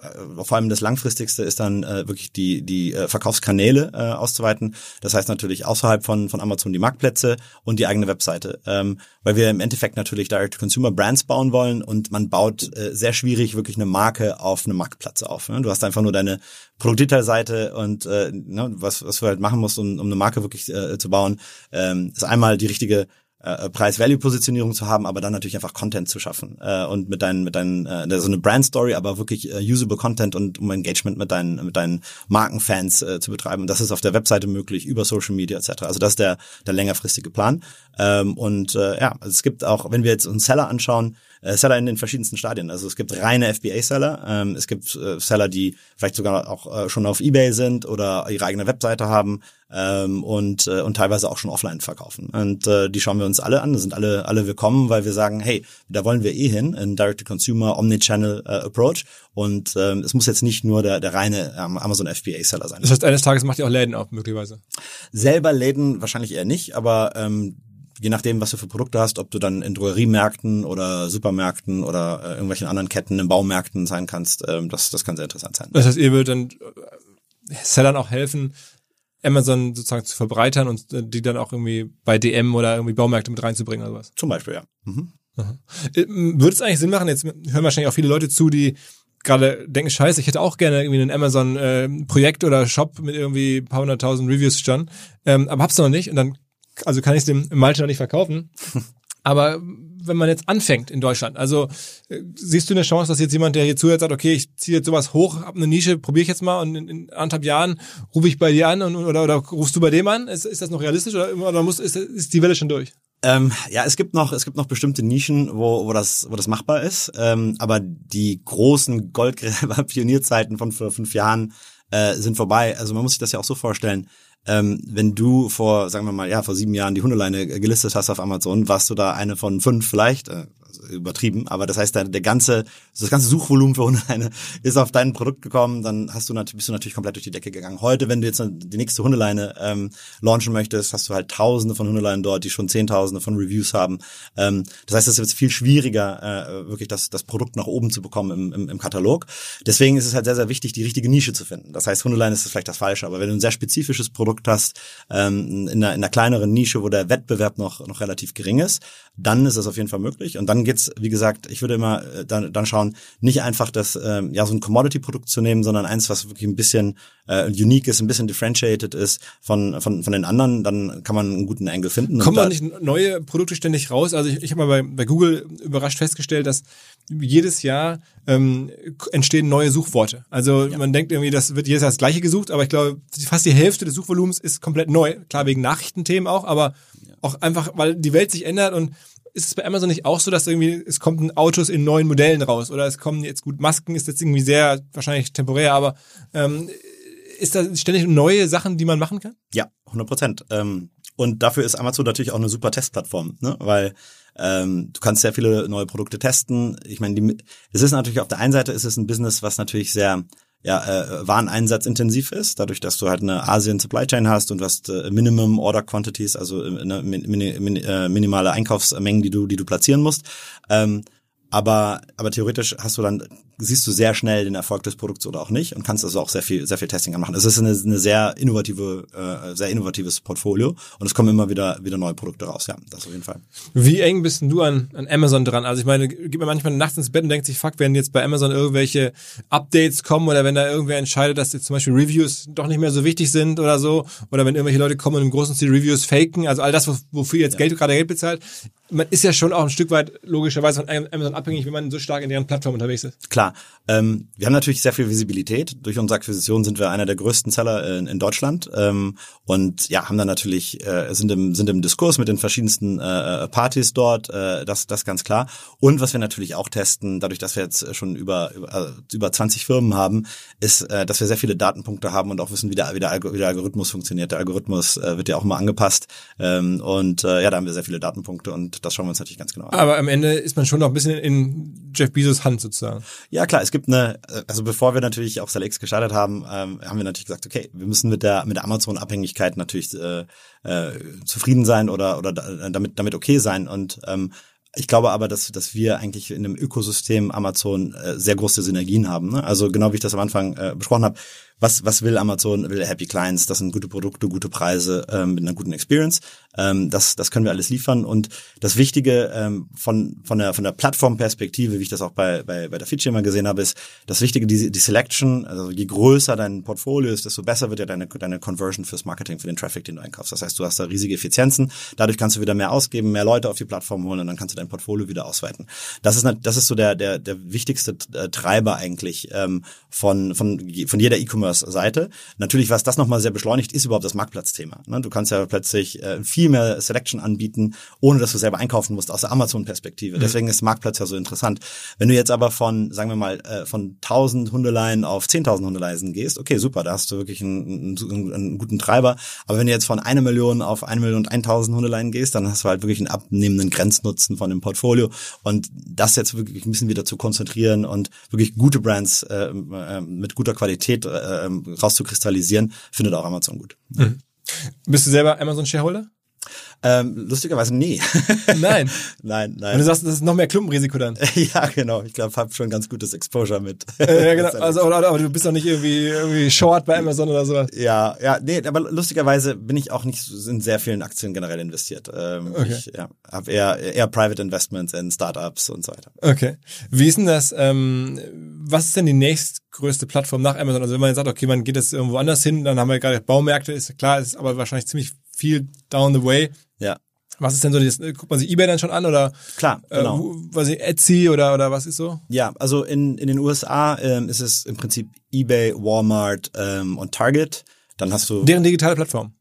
B: äh, vor allem das langfristigste ist dann äh, wirklich die die äh, Verkaufskanäle äh, auszuweiten. Das heißt natürlich außerhalb von von Amazon die Marktplätze und die eigene Webseite, ähm, weil wir im Endeffekt natürlich Direct Consumer Brands bauen wollen und man baut äh, sehr schwierig wirklich eine Marke auf einem Marktplatz auf. Ne? Du hast einfach nur deine Produktdetailseite und äh, ne, was was du halt machen musst, um, um eine Marke wirklich äh, zu bauen, ähm, ist einmal die richtige äh, Preis-Value-Positionierung zu haben, aber dann natürlich einfach Content zu schaffen äh, und mit deinen, mit deinen, äh, so eine Brand-Story, aber wirklich äh, usable Content und um Engagement mit deinen, mit deinen Markenfans äh, zu betreiben. Und das ist auf der Webseite möglich, über Social Media etc. Also das ist der, der längerfristige Plan. Ähm, und äh, ja, es gibt auch, wenn wir jetzt uns Seller anschauen, äh, Seller in den verschiedensten Stadien. Also es gibt reine FBA-Seller, ähm, es gibt äh, Seller, die vielleicht sogar auch äh, schon auf Ebay sind oder ihre eigene Webseite haben ähm, und, äh, und teilweise auch schon offline verkaufen. Und äh, die schauen wir uns alle an, sind alle, alle willkommen, weil wir sagen, hey, da wollen wir eh hin, in Direct-to-Consumer, Omnichannel äh, Approach. Und ähm, es muss jetzt nicht nur der, der reine ähm, Amazon FBA-Seller sein.
A: Das heißt, eines Tages macht ihr auch Läden auf, möglicherweise.
B: Selber Läden wahrscheinlich eher nicht, aber ähm, je nachdem, was du für Produkte hast, ob du dann in Drogeriemärkten oder Supermärkten oder äh, irgendwelchen anderen Ketten in Baumärkten sein kannst, ähm, das, das kann sehr interessant sein.
A: Das heißt, ihr würdet dann äh, Sellern auch helfen, Amazon sozusagen zu verbreitern und äh, die dann auch irgendwie bei DM oder irgendwie Baumärkte mit reinzubringen oder was?
B: Zum Beispiel, ja. Mhm.
A: Äh, würde es eigentlich Sinn machen, jetzt hören wahrscheinlich auch viele Leute zu, die gerade denken, scheiße, ich hätte auch gerne irgendwie ein Amazon-Projekt äh, oder Shop mit irgendwie ein paar hunderttausend Reviews schon, ähm, aber hab's noch nicht und dann also kann ich es dem Malte noch nicht verkaufen. Aber wenn man jetzt anfängt in Deutschland, also äh, siehst du eine Chance, dass jetzt jemand, der hier zuhört, sagt, okay, ich ziehe jetzt sowas hoch, hab eine Nische, probiere ich jetzt mal und in, in anderthalb Jahren rufe ich bei dir an und, oder, oder rufst du bei dem an? Ist, ist das noch realistisch oder, oder muss, ist, ist die Welle schon durch?
B: Ähm, ja, es gibt noch, es gibt noch bestimmte Nischen, wo, wo das, wo das machbar ist. Ähm, aber die großen Goldgräber-Pionierzeiten von vor fünf Jahren äh, sind vorbei. Also man muss sich das ja auch so vorstellen ähm, wenn du vor, sagen wir mal, ja, vor sieben Jahren die Hundeleine gelistet hast auf Amazon, warst du da eine von fünf vielleicht, äh, übertrieben, aber das heißt, der, ganze, das ganze Suchvolumen für Hundeleine ist auf dein Produkt gekommen, dann hast du natürlich, bist du natürlich komplett durch die Decke gegangen. Heute, wenn du jetzt die nächste Hundeleine ähm, launchen möchtest, hast du halt Tausende von Hundeleinen dort, die schon Zehntausende von Reviews haben. Ähm, das heißt, es ist viel schwieriger, äh, wirklich das, das Produkt nach oben zu bekommen im, im, im Katalog. Deswegen ist es halt sehr, sehr wichtig, die richtige Nische zu finden. Das heißt, Hundeleine ist vielleicht das Falsche, aber wenn du ein sehr spezifisches Produkt hast, ähm, in, einer, in einer kleineren Nische, wo der Wettbewerb noch, noch relativ gering ist, dann ist das auf jeden Fall möglich. Und dann geht's, wie gesagt, ich würde immer äh, dann, dann schauen, nicht einfach das, ähm, ja, so ein Commodity-Produkt zu nehmen, sondern eins, was wirklich ein bisschen äh, unique ist, ein bisschen differentiated ist von, von, von den anderen, dann kann man einen guten Angle finden.
A: Kommen da nicht neue Produkte ständig raus? Also ich, ich habe mal bei, bei Google überrascht festgestellt, dass jedes Jahr ähm, entstehen neue Suchworte. Also ja. man denkt irgendwie, das wird jedes Jahr das gleiche gesucht, aber ich glaube, fast die Hälfte des Suchvolumens ist komplett neu. Klar, wegen Nachrichtenthemen auch, aber ja. auch einfach, weil die Welt sich ändert und ist es bei Amazon nicht auch so, dass irgendwie es kommen Autos in neuen Modellen raus oder es kommen jetzt gut Masken ist jetzt irgendwie sehr wahrscheinlich temporär, aber ähm, ist da ständig neue Sachen, die man machen kann?
B: Ja, 100 Prozent. Ähm, und dafür ist Amazon natürlich auch eine super Testplattform, ne? weil ähm, du kannst sehr viele neue Produkte testen. Ich meine, die, es ist natürlich auf der einen Seite ist es ein Business, was natürlich sehr ja, äh, Wareneinsatzintensiv ist, dadurch, dass du halt eine Asien Supply Chain hast und hast äh, Minimum Order Quantities, also eine min, min, min, äh, minimale Einkaufsmengen, die du, die du platzieren musst. Ähm, aber, aber theoretisch hast du dann siehst du sehr schnell den Erfolg des Produkts oder auch nicht und kannst also auch sehr viel, sehr viel Testing anmachen. Es ist eine, eine sehr innovative, äh, sehr innovatives Portfolio und es kommen immer wieder, wieder neue Produkte raus. Ja, das auf jeden Fall.
A: Wie eng bist denn du an, an Amazon dran? Also ich meine, geht man manchmal nachts ins Bett und denkt sich, fuck, wenn jetzt bei Amazon irgendwelche Updates kommen oder wenn da irgendwer entscheidet, dass jetzt zum Beispiel Reviews doch nicht mehr so wichtig sind oder so, oder wenn irgendwelche Leute kommen und im großen Stil Reviews faken, also all das, wofür jetzt ja. Geld gerade Geld bezahlt, man ist ja schon auch ein Stück weit logischerweise von Amazon abhängig, wenn man so stark in deren Plattform unterwegs ist.
B: Klar. Ähm, wir haben natürlich sehr viel Visibilität. Durch unsere Akquisition sind wir einer der größten Seller in, in Deutschland ähm, und ja, haben dann natürlich äh, sind im sind im Diskurs mit den verschiedensten äh, Partys dort. Äh, das das ganz klar. Und was wir natürlich auch testen, dadurch, dass wir jetzt schon über über, äh, über 20 Firmen haben, ist, äh, dass wir sehr viele Datenpunkte haben und auch wissen, wie der, wie der, Alg wie der Algorithmus funktioniert. Der Algorithmus äh, wird ja auch mal angepasst ähm, und äh, ja, da haben wir sehr viele Datenpunkte und das schauen wir uns natürlich ganz genau an.
A: Aber am Ende ist man schon noch ein bisschen in Jeff Bezos Hand sozusagen.
B: Ja klar, es gibt eine, also bevor wir natürlich auch Select gestartet haben, ähm, haben wir natürlich gesagt, okay, wir müssen mit der mit der Amazon-Abhängigkeit natürlich äh, äh, zufrieden sein oder oder damit damit okay sein und ähm, ich glaube aber, dass, dass wir eigentlich in einem Ökosystem Amazon äh, sehr große Synergien haben. Ne? Also genau wie ich das am Anfang äh, besprochen habe, was, was will Amazon? Will Happy Clients? Das sind gute Produkte, gute Preise ähm, mit einer guten Experience. Ähm, das, das können wir alles liefern. Und das Wichtige ähm, von, von der, von der Plattformperspektive, wie ich das auch bei, bei, bei der Feature immer gesehen habe, ist das Wichtige, die, die Selection, also je größer dein Portfolio ist, desto besser wird ja deine, deine Conversion fürs Marketing, für den Traffic, den du einkaufst. Das heißt, du hast da riesige Effizienzen. Dadurch kannst du wieder mehr ausgeben, mehr Leute auf die Plattform holen und dann kannst du dein Portfolio wieder ausweiten. Das ist, das ist so der, der, der wichtigste äh, Treiber eigentlich ähm, von, von, von jeder E-Commerce-Seite. Natürlich, was das nochmal sehr beschleunigt, ist überhaupt das Marktplatzthema. Ne? Du kannst ja plötzlich äh, viel mehr Selection anbieten, ohne dass du selber einkaufen musst, aus der Amazon-Perspektive. Mhm. Deswegen ist Marktplatz ja so interessant. Wenn du jetzt aber von, sagen wir mal, äh, von 1000 Hundeleien auf 10.000 Hundeleisen gehst, okay, super, da hast du wirklich einen, einen, einen guten Treiber. Aber wenn du jetzt von einer Million auf eine Million und 1000 Hundeleien gehst, dann hast du halt wirklich einen abnehmenden Grenznutzen von dem Portfolio. Und das jetzt wirklich ein bisschen wieder zu konzentrieren und wirklich gute Brands äh, äh, mit guter Qualität äh, rauszukristallisieren, findet auch Amazon gut.
A: Mhm. Bist du selber Amazon-Shareholder?
B: Ähm, lustigerweise nee.
A: Nein.
B: nein, nein.
A: Und du sagst, das ist noch mehr Klumpenrisiko dann.
B: ja, genau. Ich glaube, habe schon ganz gutes Exposure mit.
A: Äh, ja, genau. Also, aber, aber, du bist doch nicht irgendwie, irgendwie short bei Amazon oder sowas.
B: Ja, ja, nee, aber lustigerweise bin ich auch nicht in sehr vielen Aktien generell investiert. Ähm, okay. Ich ja, habe eher, eher Private Investments in Startups und so weiter.
A: Okay. Wie ist denn das, ähm, was ist denn die nächstgrößte Plattform nach Amazon? Also wenn man jetzt sagt, okay, man geht jetzt irgendwo anders hin, dann haben wir gerade Baumärkte, ist klar, ist aber wahrscheinlich ziemlich viel down the way.
B: Ja.
A: Was ist denn so, das, guckt man sich eBay dann schon an oder?
B: Klar, genau.
A: Äh, was ich, Etsy oder, oder was ist so?
B: Ja, also in, in den USA ähm, ist es im Prinzip eBay, Walmart ähm, und Target. Dann hast du...
A: Deren digitale Plattform.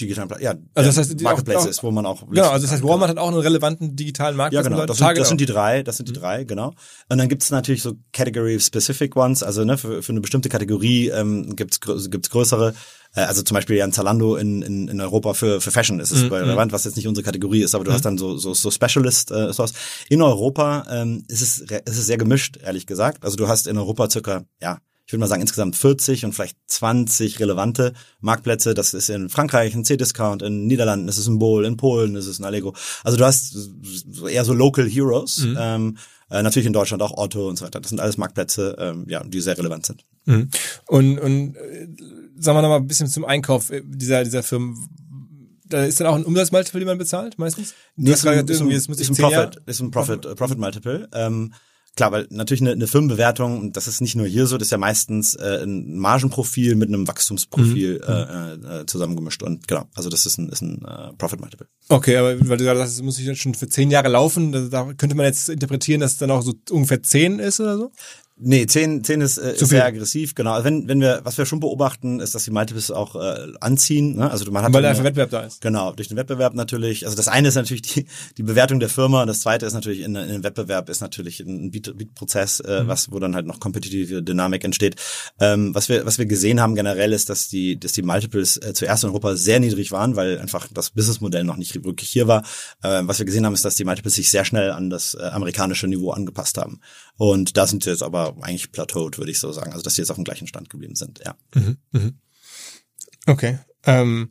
B: Digitale Plattform, ja.
A: Also das heißt,
B: Marketplace
A: auch,
B: ist, wo man auch...
A: Genau, also das heißt, Walmart hat auch einen relevanten digitalen Markt.
B: Ja, genau. Das sind, das sind die drei, das sind die mhm. drei, genau. Und dann gibt's natürlich so Category-specific Ones, also ne, für, für eine bestimmte Kategorie ähm, gibt's gibt's größere äh, also zum Beispiel ja ein Zalando in, in, in Europa für, für Fashion ist es mhm. relevant, was jetzt nicht unsere Kategorie ist, aber du mhm. hast dann so, so, so Specialist äh, Stores. In Europa ähm, ist, es, ist es sehr gemischt, ehrlich gesagt. Also du hast in Europa circa, ja, ich würde mal sagen, insgesamt 40 und vielleicht 20 relevante Marktplätze. Das ist in Frankreich ein C-Discount, in Niederlanden ist es ein Bol, in Polen ist es ein Allegro. Also du hast eher so Local Heroes. Mhm. Ähm, äh, natürlich in Deutschland auch Otto und so weiter. Das sind alles Marktplätze, ähm, ja, die sehr relevant sind.
A: Mhm. Und, und äh, sagen wir noch mal ein bisschen zum Einkauf äh, dieser, dieser Firmen. Da ist dann auch ein Umsatzmultiple, den man bezahlt, meistens?
B: Nee, ist, ein, ist, ein, ist ein Profit, ist ein Profit, Profit, Profit Multiple. Ähm, Klar, weil natürlich eine, eine Firmenbewertung, das ist nicht nur hier so, das ist ja meistens äh, ein Margenprofil mit einem Wachstumsprofil mhm. äh, äh, zusammengemischt und genau, also das ist ein, ist ein äh, Profit Multiple.
A: Okay, aber weil du gerade sagst, das muss ich schon für zehn Jahre laufen, da könnte man jetzt interpretieren, dass es dann auch so ungefähr zehn ist oder so?
B: Nee, 10, 10 ist, äh, ist sehr aggressiv, genau. Also wenn, wenn wir, was wir schon beobachten, ist, dass die Multiples auch äh, anziehen. Ne? Also man hat
A: Weil einfach Wettbewerb da ist.
B: Genau, durch den Wettbewerb natürlich. Also das eine ist natürlich die, die Bewertung der Firma, das zweite ist natürlich in, in dem Wettbewerb ist natürlich ein Beat-Prozess, äh, mhm. was, wo dann halt noch kompetitive Dynamik entsteht. Ähm, was wir, was wir gesehen haben generell ist, dass die, dass die Multiples äh, zuerst in Europa sehr niedrig waren, weil einfach das Businessmodell noch nicht wirklich hier war. Äh, was wir gesehen haben, ist, dass die Multiples sich sehr schnell an das äh, amerikanische Niveau angepasst haben. Und da sind sie jetzt aber eigentlich plateaued, würde ich so sagen. Also dass sie jetzt auf dem gleichen Stand geblieben sind, ja.
A: Mhm, mh. Okay. Ähm,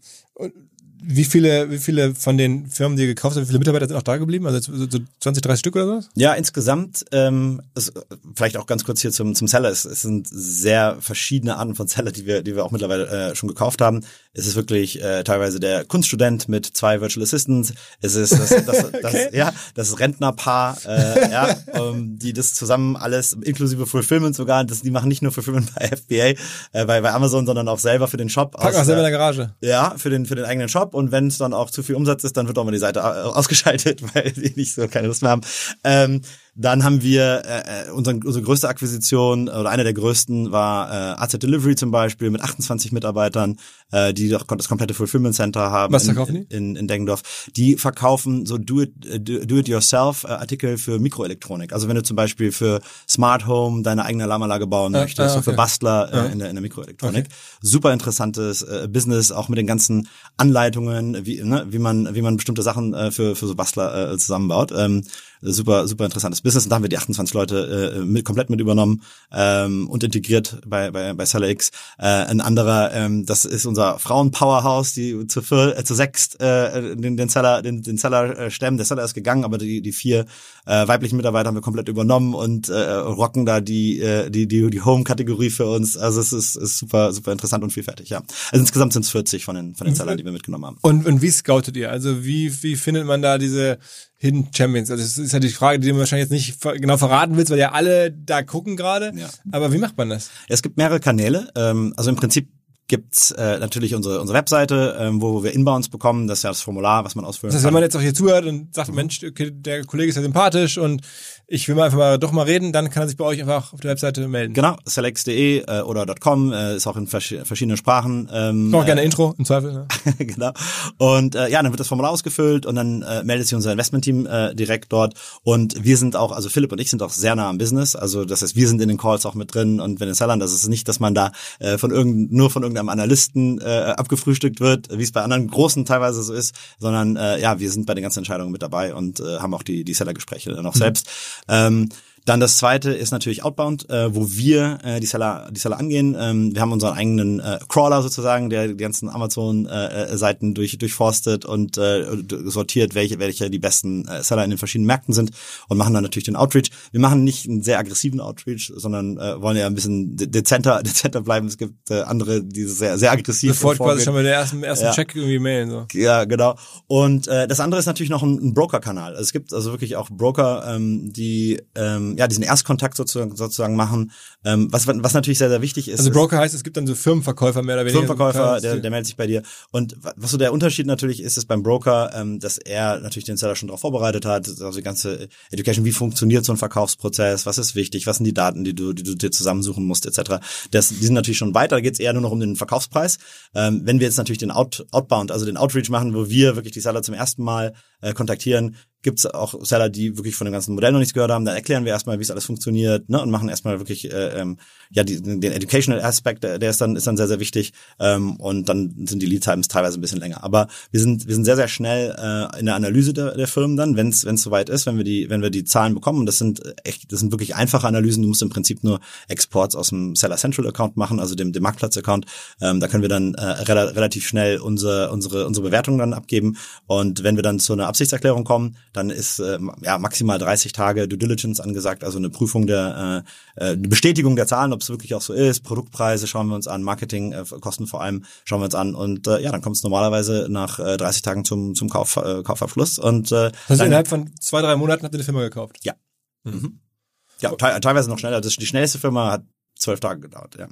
A: wie viele, wie viele von den Firmen, die ihr gekauft habt, wie viele Mitarbeiter sind auch da geblieben? Also so 20, 30 Stück oder so?
B: Ja, insgesamt, ähm, ist, vielleicht auch ganz kurz hier zum, zum Seller. Es, es sind sehr verschiedene Arten von Seller, die wir, die wir auch mittlerweile äh, schon gekauft haben. Es ist wirklich äh, teilweise der Kunststudent mit zwei Virtual Assistants. Es ist das, das, das, okay. ja, das Rentnerpaar, äh, ja, ähm, die das zusammen alles, inklusive Fulfillment sogar, das, die machen nicht nur Fulfillment bei FBA, äh, bei, bei Amazon, sondern auch selber für den Shop.
A: Pack auch selber in der Garage.
B: Ja, für den, für den eigenen Shop und wenn es dann auch zu viel Umsatz ist, dann wird auch mal die Seite ausgeschaltet, weil die nicht so keine Lust mehr haben. Ähm, dann haben wir äh, äh, unsere, unsere größte Akquisition oder eine der größten war äh, AZ Delivery zum Beispiel mit 28 Mitarbeitern, äh, die doch das komplette Fulfillment Center haben.
A: Was verkaufen in,
B: die? In, in Deggendorf. Die verkaufen so Do-it-yourself äh, Artikel für Mikroelektronik. Also wenn du zum Beispiel für Smart Home deine eigene Alarmanlage bauen äh, möchtest, äh, okay. so für Bastler äh, in, der, in der Mikroelektronik. Okay. Super interessantes äh, Business, auch mit den ganzen Anleitungen, wie, ne, wie man wie man bestimmte Sachen äh, für für so Bastler äh, zusammenbaut. Ähm, super super interessantes das Business. Und da haben wir die 28 Leute äh, mit, komplett mit übernommen ähm, und integriert bei, bei, bei SellerX. Äh, ein anderer, ähm, das ist unser Frauen-Powerhouse, die zu, vier, äh, zu sechst äh, den, den Seller, den, den Seller äh, stemmen. Der Seller ist gegangen, aber die, die vier äh, weiblichen Mitarbeiter haben wir komplett übernommen und äh, rocken da die, äh, die, die, die Home-Kategorie für uns. Also es ist, ist super, super interessant und vielfältig, ja. Also insgesamt sind es 40 von den, von den Sellern, die wir mitgenommen haben.
A: Und, und wie scoutet ihr? Also wie, wie findet man da diese Hidden Champions? Also das ist ja die Frage, die du wahrscheinlich jetzt nicht genau verraten willst, weil ja alle da gucken gerade.
B: Ja.
A: Aber wie macht man das?
B: Es gibt mehrere Kanäle. Ähm, also im Prinzip gibt's äh, natürlich unsere unsere Webseite, ähm, wo wir Inbounds bekommen. Das ist ja das Formular, was man ausfüllen
A: Das heißt,
B: kann.
A: wenn man jetzt auch hier zuhört und sagt, Mensch, okay, der Kollege ist ja sympathisch und ich will mal einfach mal doch mal reden, dann kann er sich bei euch einfach auf der Webseite melden.
B: Genau, selects.de äh, oder .com äh, ist auch in vers verschiedenen Sprachen. Ähm,
A: Noch gerne Intro, im Zweifel. Ne?
B: genau. Und äh, ja, dann wird das Formular ausgefüllt und dann äh, meldet sich unser Investmentteam äh, direkt dort. Und wir sind auch, also Philipp und ich sind auch sehr nah am Business. Also das heißt, wir sind in den Calls auch mit drin und wenn in Sellern, das ist nicht, dass man da äh, von irgend, nur von irgendeinem Analysten äh, abgefrühstückt wird, wie es bei anderen großen teilweise so ist, sondern äh, ja, wir sind bei den ganzen Entscheidungen mit dabei und äh, haben auch die, die Seller-Gespräche dann auch selbst. Ähm, dann das zweite ist natürlich Outbound, äh, wo wir äh, die Seller, die Seller angehen. Ähm, wir haben unseren eigenen äh, Crawler sozusagen, der die ganzen Amazon-Seiten durch, durchforstet und äh, sortiert, welche, welche die besten äh, Seller in den verschiedenen Märkten sind und machen dann natürlich den Outreach. Wir machen nicht einen sehr aggressiven Outreach, sondern äh, wollen ja ein bisschen de dezenter, dezenter bleiben. Es gibt äh, andere, die sehr, sehr aggressiv
A: Sofort quasi schon mal den ersten, ersten
B: Ja.
A: Check irgendwie mailen. So.
B: Ja, genau. Und äh, das andere ist natürlich noch ein, ein Broker-Kanal. Also es gibt also wirklich auch Broker, ähm, die ähm, ja diesen Erstkontakt sozusagen, sozusagen machen. Ähm, was, was natürlich sehr, sehr wichtig ist.
A: Also Broker heißt, es gibt dann so Firmenverkäufer mehr oder weniger.
B: Firmenverkäufer, der, der meldet sich bei dir. Und wa- was so der Unterschied natürlich ist, ist beim Broker, ähm, dass er natürlich den Seller schon darauf vorbereitet hat, also die ganze Education, wie funktioniert so ein Verkaufsprozess, was ist wichtig, was sind die Daten, die du, die du dir zusammensuchen musst, etc. Das, die sind natürlich schon weiter, da geht es eher nur noch um den Verkaufspreis. Ähm, wenn wir jetzt natürlich den Out, Outbound, also den Outreach machen, wo wir wirklich die Seller zum ersten Mal äh, kontaktieren, gibt's auch Seller, die wirklich von dem ganzen Modell noch nichts gehört haben. Dann erklären wir erstmal, wie es alles funktioniert, ne, und machen erstmal wirklich äh, ähm, ja die, den educational Aspekt, der ist dann ist dann sehr sehr wichtig. Ähm, und dann sind die Lead Times teilweise ein bisschen länger. Aber wir sind wir sind sehr sehr schnell äh, in der Analyse der, der Firmen dann, wenn es soweit ist, wenn wir die wenn wir die Zahlen bekommen. Das sind echt das sind wirklich einfache Analysen. Du musst im Prinzip nur Exports aus dem Seller Central Account machen, also dem dem Marktplatz Account. Ähm, da können wir dann äh, rela relativ schnell unsere unsere unsere Bewertung dann abgeben. Und wenn wir dann zu einer Absichtserklärung kommen, dann ist äh, ja maximal 30 Tage Due Diligence angesagt, also eine Prüfung der äh, äh, eine Bestätigung der Zahlen, ob es wirklich auch so ist. Produktpreise schauen wir uns an, Marketingkosten vor allem schauen wir uns an und äh, ja, dann kommt es normalerweise nach äh, 30 Tagen zum zum Kauf, äh, Kaufabschluss und äh,
A: Also innerhalb von zwei, drei Monaten habt ihr die Firma gekauft.
B: ja, mhm. ja te teilweise noch schneller. Das, die schnellste Firma hat zwölf Tage gedauert. Ja.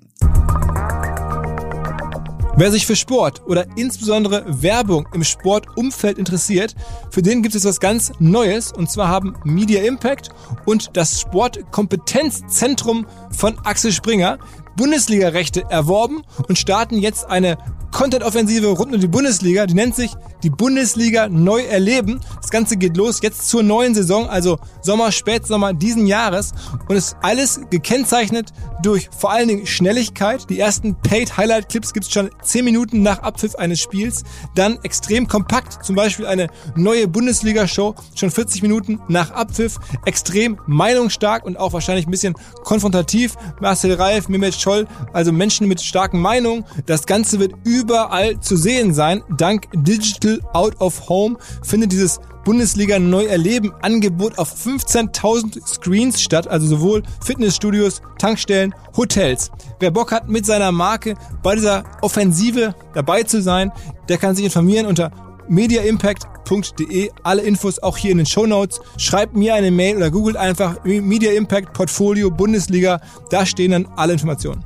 A: Wer sich für Sport oder insbesondere Werbung im Sportumfeld interessiert, für den gibt es was ganz Neues. Und zwar haben Media Impact und das Sportkompetenzzentrum von Axel Springer Bundesliga-Rechte erworben und starten jetzt eine Content-Offensive rund um die Bundesliga. Die nennt sich die Bundesliga neu erleben. Das Ganze geht los jetzt zur neuen Saison, also Sommer, Spätsommer diesen Jahres. Und ist alles gekennzeichnet durch vor allen Dingen Schnelligkeit. Die ersten Paid Highlight Clips gibt's schon 10 Minuten nach Abpfiff eines Spiels. Dann extrem kompakt, zum Beispiel eine neue Bundesliga-Show, schon 40 Minuten nach Abpfiff. Extrem meinungsstark und auch wahrscheinlich ein bisschen konfrontativ. Marcel Reif, Mehmet Scholl, also Menschen mit starken Meinungen. Das Ganze wird überall zu sehen sein. Dank Digital Out of Home findet dieses Bundesliga neu erleben Angebot auf 15.000 Screens statt, also sowohl Fitnessstudios, Tankstellen, Hotels. Wer Bock hat, mit seiner Marke bei dieser Offensive dabei zu sein, der kann sich informieren unter mediaimpact.de. Alle Infos auch hier in den Show Notes. Schreibt mir eine Mail oder googelt einfach Media Impact Portfolio Bundesliga. Da stehen dann alle Informationen.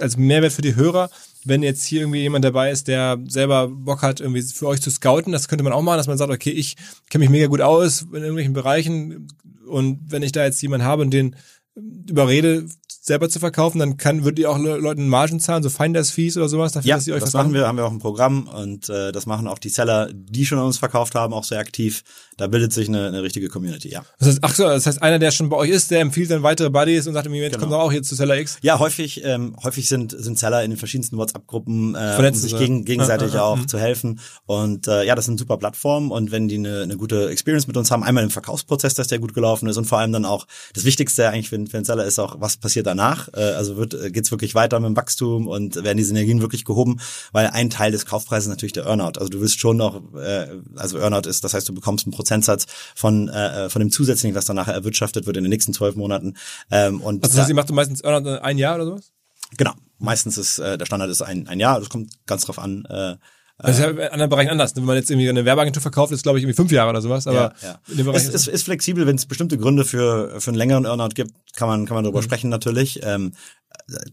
A: Als Mehrwert für die Hörer, wenn jetzt hier irgendwie jemand dabei ist, der selber Bock hat, irgendwie für euch zu scouten, das könnte man auch machen, dass man sagt, okay, ich kenne mich mega gut aus in irgendwelchen Bereichen und wenn ich da jetzt jemanden habe und den überrede, selber zu verkaufen, dann kann, würdet ihr auch Le Leuten Margen zahlen, so Finders Fees oder sowas, dafür,
B: Ja,
A: dass ihr euch
B: das
A: verkaufen?
B: machen wir, haben wir auch ein Programm und äh, das machen auch die Seller, die schon an uns verkauft haben, auch sehr aktiv. Da bildet sich eine, eine richtige Community, ja.
A: Das heißt, ach so, das heißt, einer, der schon bei euch ist, der empfiehlt dann weitere Buddies und sagt, im Moment
B: Genau.
A: kommt doch auch hier zu Seller X.
B: Ja, häufig, ähm, häufig sind, sind Seller in den verschiedensten WhatsApp-Gruppen, äh, um sich gegen, gegenseitig auch
A: Mhm.
B: zu helfen. Und äh, ja, das sind super Plattformen und wenn die eine, eine gute Experience mit uns haben, einmal im Verkaufsprozess, dass der gut gelaufen ist und vor allem dann auch das Wichtigste eigentlich für, für den Seller ist auch, was passiert danach. Äh, also wird äh, geht's wirklich weiter mit dem Wachstum und werden die Synergien wirklich gehoben, weil ein Teil des Kaufpreises natürlich der Earnout. Also du willst schon noch, äh, also Earnout ist, das heißt, du bekommst einen Prozentsatz von äh, von dem zusätzlichen, was dann nachher erwirtschaftet wird in den nächsten zwölf Monaten. Ähm, und
A: Also das
B: da-
A: heißt, ihr macht meistens ein Jahr oder sowas?
B: Genau. Meistens ist äh, der Standard ist ein, ein Jahr. Das kommt ganz drauf an. Äh,
A: Das ist ja in anderen Bereichen anders. Wenn man jetzt irgendwie eine Werbeagentur verkauft, ist glaube ich irgendwie fünf Jahre oder sowas, aber
B: ja, ja. Es ist, ist flexibel, wenn es bestimmte Gründe für für einen längeren Earnout gibt, kann man kann man
A: Mhm.
B: darüber sprechen natürlich. Ähm, äh,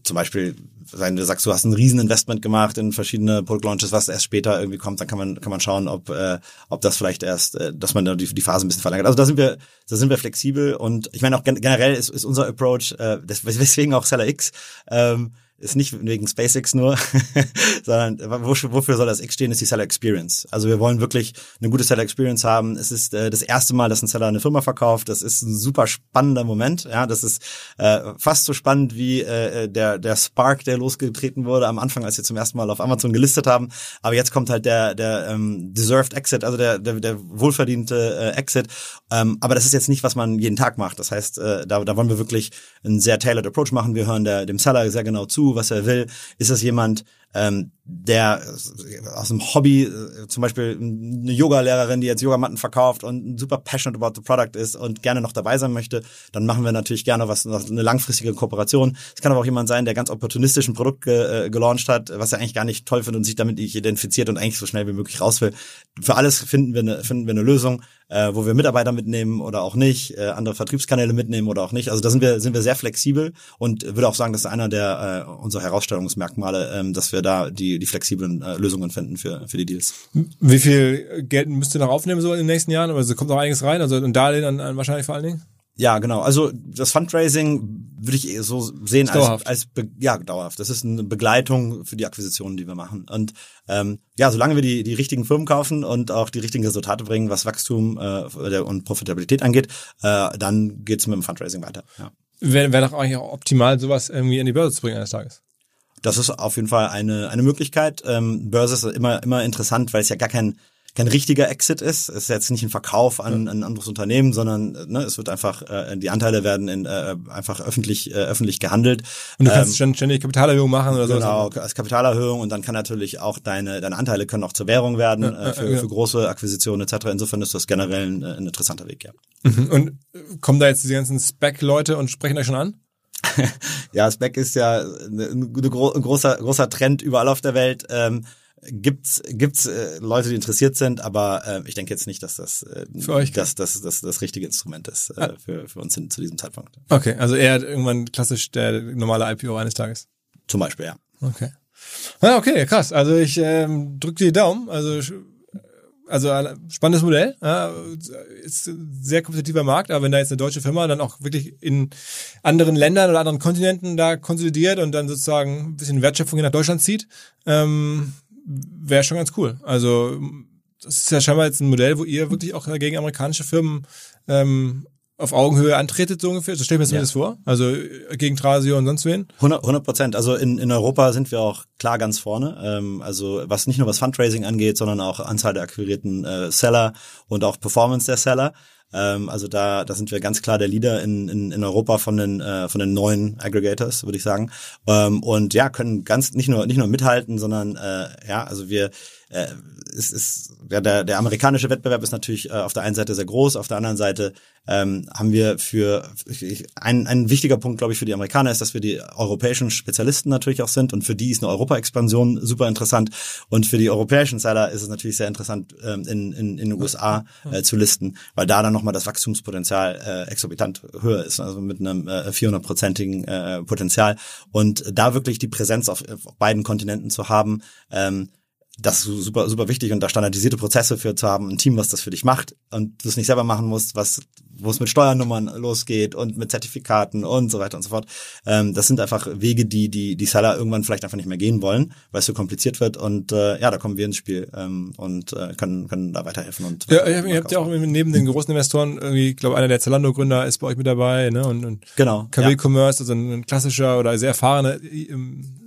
B: zum Beispiel, wenn du sagst, du hast ein Rieseninvestment gemacht in verschiedene Produktlaunches, was erst später irgendwie kommt, dann kann man kann man schauen, ob äh, ob das vielleicht erst, äh, dass man da die, die Phase ein bisschen verlängert. Also da sind wir da sind wir flexibel und ich meine auch gen generell ist, ist unser Approach, äh, des- weswegen auch Seller X. Ähm, ist nicht wegen SpaceX nur, sondern wofür, soll das X stehen, ist die Seller Experience. Also wir wollen wirklich eine gute Seller Experience haben. Es ist äh, das erste Mal, dass ein Seller eine Firma verkauft. Das ist ein super spannender Moment. Ja, das ist äh, fast so spannend wie äh, der der Spark, der losgetreten wurde am Anfang, als wir zum ersten Mal auf Amazon gelistet haben. Aber jetzt kommt halt der der ähm, deserved Exit, also der der, der wohlverdiente äh, Exit. Ähm, aber das ist jetzt nicht, was man jeden Tag macht. Das heißt, äh, da, da wollen wir wirklich einen sehr tailored Approach machen. Wir hören der, dem Seller sehr genau zu, was er will. Ist das jemand, ähm, der aus dem Hobby, äh, zum Beispiel eine Yoga-Lehrerin, die jetzt Yogamatten verkauft und super passionate about the product ist und gerne noch dabei sein möchte, dann machen wir natürlich gerne was, eine langfristige Kooperation. Es kann aber auch jemand sein, der ganz opportunistisch ein Produkt ge, äh, gelauncht hat, was er eigentlich gar nicht toll findet und sich damit nicht identifiziert und eigentlich so schnell wie möglich raus will. Für alles finden wir eine, finden wir eine Lösung, äh, wo wir Mitarbeiter mitnehmen oder auch nicht, äh, andere Vertriebskanäle mitnehmen oder auch nicht. Also da sind wir, sind wir sehr flexibel und würde auch sagen, das ist einer der äh, unserer Herausstellungsmerkmale, ähm, dass wir da die, die flexiblen äh, Lösungen finden für, für die Deals.
A: Wie viel Geld müsst ihr noch aufnehmen so in den nächsten Jahren? Also kommt noch einiges rein, also ein Darlehen an, an wahrscheinlich vor allen Dingen?
B: Ja, genau. Also das Fundraising würde ich so sehen als,
A: Dauerhaft.
B: als ja dauerhaft. Das ist eine Begleitung für die Akquisitionen, die wir machen. Und ähm, ja, solange wir die die richtigen Firmen kaufen und auch die richtigen Resultate bringen, was Wachstum äh, und Profitabilität angeht, äh, dann geht's mit dem Fundraising weiter. Ja.
A: Wäre wär doch eigentlich auch optimal, sowas irgendwie in die Börse zu bringen eines Tages.
B: Das ist auf jeden Fall eine eine Möglichkeit. Ähm, Börse ist immer immer interessant, weil es ja gar kein kein richtiger Exit ist. Es ist jetzt nicht ein Verkauf an, an ein anderes Unternehmen, sondern ne, es wird einfach äh, die Anteile werden in, äh, einfach öffentlich äh, öffentlich gehandelt.
A: Und du kannst
B: Ähm,
A: ständig- Kapitalerhöhung machen oder
B: Genau,
A: sowas.
B: als Kapitalerhöhung und dann kann natürlich auch deine, deine Anteile können auch zur Währung werden äh, für,
A: ja.
B: für große Akquisitionen etc. Insofern ist das generell ein, ein interessanter Weg, ja.
A: Mhm. Und äh, kommen da jetzt diese ganzen Spec-Leute und sprechen euch schon an?
B: Ja, Spec ist ja eine gro ein großer, großer Trend überall auf der Welt. Ähm, gibt's gibt's äh, Leute, die interessiert sind, aber äh, ich denke jetzt nicht, dass das äh,
A: Für euch
B: dass das, das das richtige Instrument ist äh, für, für uns hin, zu diesem Zeitpunkt.
A: Okay, also eher irgendwann klassisch der normale IPO eines Tages.
B: Zum Beispiel, ja.
A: Okay. Ja, okay, krass. Also ich ähm, drücke dir die Daumen. Also also ein spannendes Modell. Ja, ist ein sehr kompetitiver Markt, aber wenn da jetzt eine deutsche Firma dann auch wirklich in anderen Ländern oder anderen Kontinenten da konsolidiert und dann sozusagen ein bisschen Wertschöpfung hier nach Deutschland zieht, ähm, wäre schon ganz cool. Also das ist ja scheinbar jetzt ein Modell, wo ihr wirklich auch gegen amerikanische Firmen ähm, auf Augenhöhe antretet, so ungefähr. So stelle ich mir das
B: Ja.
A: vor. Also äh, gegen Trasio und sonst wen.
B: 100 Prozent. Also in, in Europa sind wir auch klar ganz vorne. Ähm, also was nicht nur was Fundraising angeht, sondern auch Anzahl der akquirierten äh, Seller und auch Performance der Seller. Ähm, also da, da sind wir ganz klar der Leader in, in, in Europa von den äh, von den neuen Aggregators, würde ich sagen. Ähm, und ja, können ganz nicht nur nicht nur mithalten, sondern äh, ja, also wir äh, es ist ja, der, der amerikanische Wettbewerb ist natürlich äh, auf der einen Seite sehr groß, auf der anderen Seite ähm, haben wir für ein, ein wichtiger Punkt, glaube ich, für die Amerikaner ist, dass wir die europäischen Spezialisten natürlich auch sind und für die ist eine Europa-Expansion super interessant und für die europäischen Seller ist es natürlich sehr interessant, ähm, in, in, in den USA äh, zu listen, weil da dann nochmal das Wachstumspotenzial äh, exorbitant höher ist, also mit einem äh, 400-prozentigen äh, Potenzial. Und da wirklich die Präsenz auf, auf beiden Kontinenten zu haben, ähm, das ist super, super wichtig und da standardisierte Prozesse für zu haben, ein Team, was das für dich macht und du es nicht selber machen musst, was, wo es mit Steuernummern losgeht und mit Zertifikaten und so weiter und so fort. Ähm, das sind einfach Wege, die die die Seller irgendwann vielleicht einfach nicht mehr gehen wollen, weil es so kompliziert wird und äh, ja, da kommen wir ins Spiel ähm, und äh, können können da weiterhelfen und
A: ja, ihr, ihr habt ja auch neben den großen Investoren irgendwie, ich glaube, einer der Zalando-Gründer ist bei euch mit dabei, ne? Und, und
B: genau
A: KW ja. Commerce, also ein klassischer oder sehr erfahrener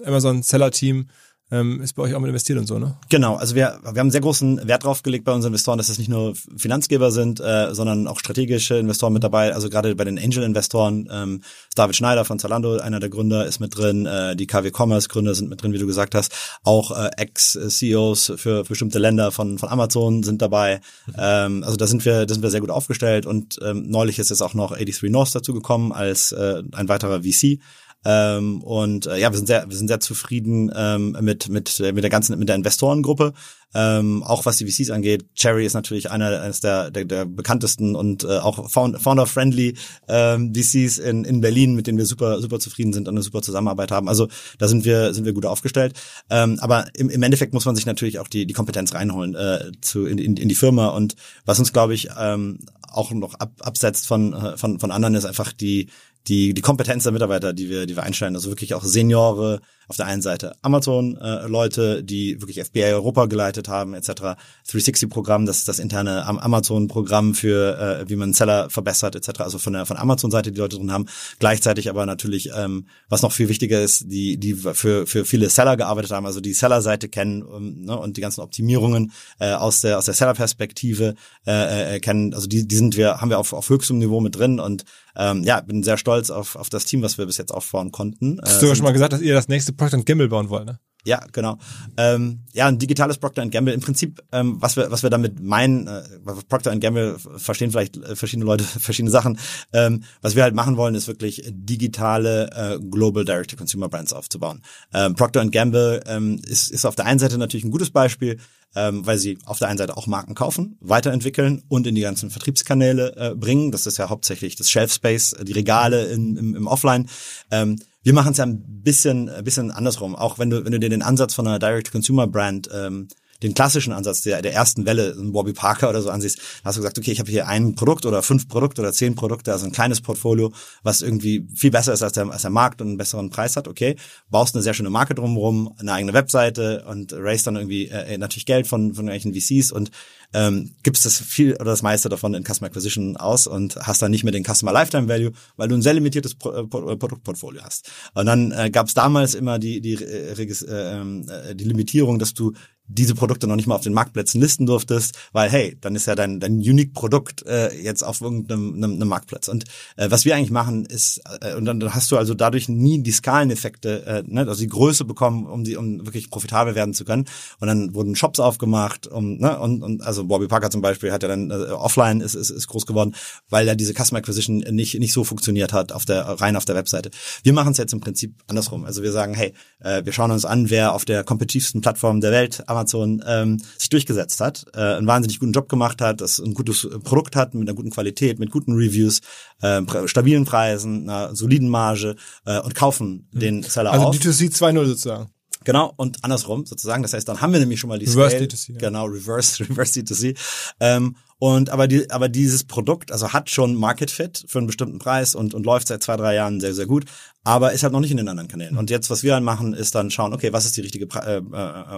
A: Amazon-Seller-Team ähm, ist bei euch auch mit investiert und so, ne?
B: Genau, also wir, wir haben sehr großen Wert drauf gelegt bei unseren Investoren, dass es nicht nur Finanzgeber sind, äh, sondern auch strategische Investoren mit dabei. Also gerade bei den Angel-Investoren, ähm, David Schneider von Zalando, einer der Gründer, ist mit drin, äh, die KW Commerce-Gründer sind mit drin, wie du gesagt hast. Auch äh, Ex-CEOs für, für bestimmte Länder von, von Amazon sind dabei. Ähm, also da sind wir, da sind wir sehr gut aufgestellt und ähm, neulich ist jetzt auch noch 83 North dazu gekommen als äh, ein weiterer VC. Ähm, und äh, ja, wir sind sehr, wir sind sehr zufrieden ähm, mit mit mit der ganzen mit der Investorengruppe. Ähm, auch was die VCs angeht, Cherry ist natürlich einer eines der, der, der bekanntesten und äh, auch founder-friendly ähm, VCs in, in Berlin, mit denen wir super super zufrieden sind und eine super Zusammenarbeit haben. Also da sind wir sind wir gut aufgestellt. Ähm, aber im, im Endeffekt muss man sich natürlich auch die die Kompetenz reinholen äh, zu in, in, in die Firma und was uns glaube ich ähm, auch noch ab, absetzt von äh, von von anderen ist einfach die die, die Kompetenz der Mitarbeiter, die wir, die wir einstellen, also wirklich auch Seniore, auf der einen Seite Amazon-Leute, äh, die wirklich FBA Europa geleitet haben, etc. 360-Programm, das ist das interne Amazon-Programm für, äh, wie man Seller verbessert, etc. Also von der von Amazon-Seite die Leute drin haben. Gleichzeitig aber natürlich, ähm, was noch viel wichtiger ist, die die für für viele Seller gearbeitet haben, also die Seller-Seite kennen um, ne, und die ganzen Optimierungen äh, aus der aus der Seller-Perspektive äh, äh, kennen. Also die die sind wir haben wir auf auf höchstem Niveau mit drin und ähm, ja bin sehr stolz auf auf das Team, was wir bis jetzt aufbauen konnten.
A: Hast du ja schon mal gesagt, dass ihr das nächste Procter Gamble bauen wollen, ne?
B: Ja, genau. Ähm, ja, ein digitales Procter Gamble. Im Prinzip, ähm, was wir was wir damit meinen, äh, Procter Gamble verstehen vielleicht äh, verschiedene Leute verschiedene Sachen. Ähm, was wir halt machen wollen, ist wirklich digitale äh, Global Direct to Consumer Brands aufzubauen. Ähm, Procter Gamble ähm, ist ist auf der einen Seite natürlich ein gutes Beispiel, ähm, weil sie auf der einen Seite auch Marken kaufen, weiterentwickeln und in die ganzen Vertriebskanäle äh, bringen. Das ist ja hauptsächlich das Shelf Space, die Regale in, im, im Offline. Ähm, wir machen es ja ein bisschen, ein bisschen andersrum. Auch wenn du, wenn du dir den Ansatz von einer Direct-to-Consumer-Brand ähm, den klassischen Ansatz der, der ersten Welle, ein Bobby Parker oder so ansiehst, hast du gesagt, okay, ich habe hier ein Produkt oder fünf Produkte oder zehn Produkte, also ein kleines Portfolio, was irgendwie viel besser ist als der, als der Markt und einen besseren Preis hat, okay, baust eine sehr schöne Marke drumherum, eine eigene Webseite und raise dann irgendwie äh, natürlich Geld von, von irgendwelchen VCs und ähm, gibst das viel oder das meiste davon in Customer Acquisition aus und hast dann nicht mehr den Customer Lifetime Value, weil du ein sehr limitiertes Pro äh, äh, Produktportfolio hast. Und dann äh, gab es damals immer die die, äh, äh, ähm, äh, die Limitierung, dass du diese Produkte noch nicht mal auf den Marktplätzen listen durftest, weil hey, dann ist ja dein, dein Unique-Produkt äh, jetzt auf irgendeinem einem, einem Marktplatz. Und äh, was wir eigentlich machen ist, äh, und dann hast du also dadurch nie die Skaleneffekte, äh, ne, also die Größe bekommen, um die, um wirklich profitabel werden zu können. Und dann wurden Shops aufgemacht, um, ne, und, und also Bobby Parker zum Beispiel hat ja dann äh, offline ist, ist, ist groß geworden, weil ja diese Customer Acquisition nicht, nicht so funktioniert hat auf der rein auf der Webseite. Wir machen es jetzt im Prinzip andersrum. Also wir sagen, hey, äh, wir schauen uns an, wer auf der kompetitivsten Plattform der Welt Amazon ähm, sich durchgesetzt hat, äh, einen wahnsinnig guten Job gemacht hat, das ein gutes Produkt hat mit einer guten Qualität, mit guten Reviews, äh, stabilen Preisen, einer soliden Marge äh, und kaufen mhm. den Seller
A: also
B: auf.
A: Also D2C 2.0 sozusagen.
B: Genau, und andersrum sozusagen. Das heißt, dann haben wir nämlich schon mal die
A: Reverse Scale. D2C,
B: ja. Genau, Reverse, Reverse D2C. Ähm, und aber die, aber dieses Produkt, also hat schon Market Fit für einen bestimmten Preis und, und läuft seit zwei, drei Jahren sehr, sehr gut, aber ist halt noch nicht in den anderen Kanälen. Und jetzt, was wir dann machen, ist dann schauen, okay, was ist die richtige äh, äh,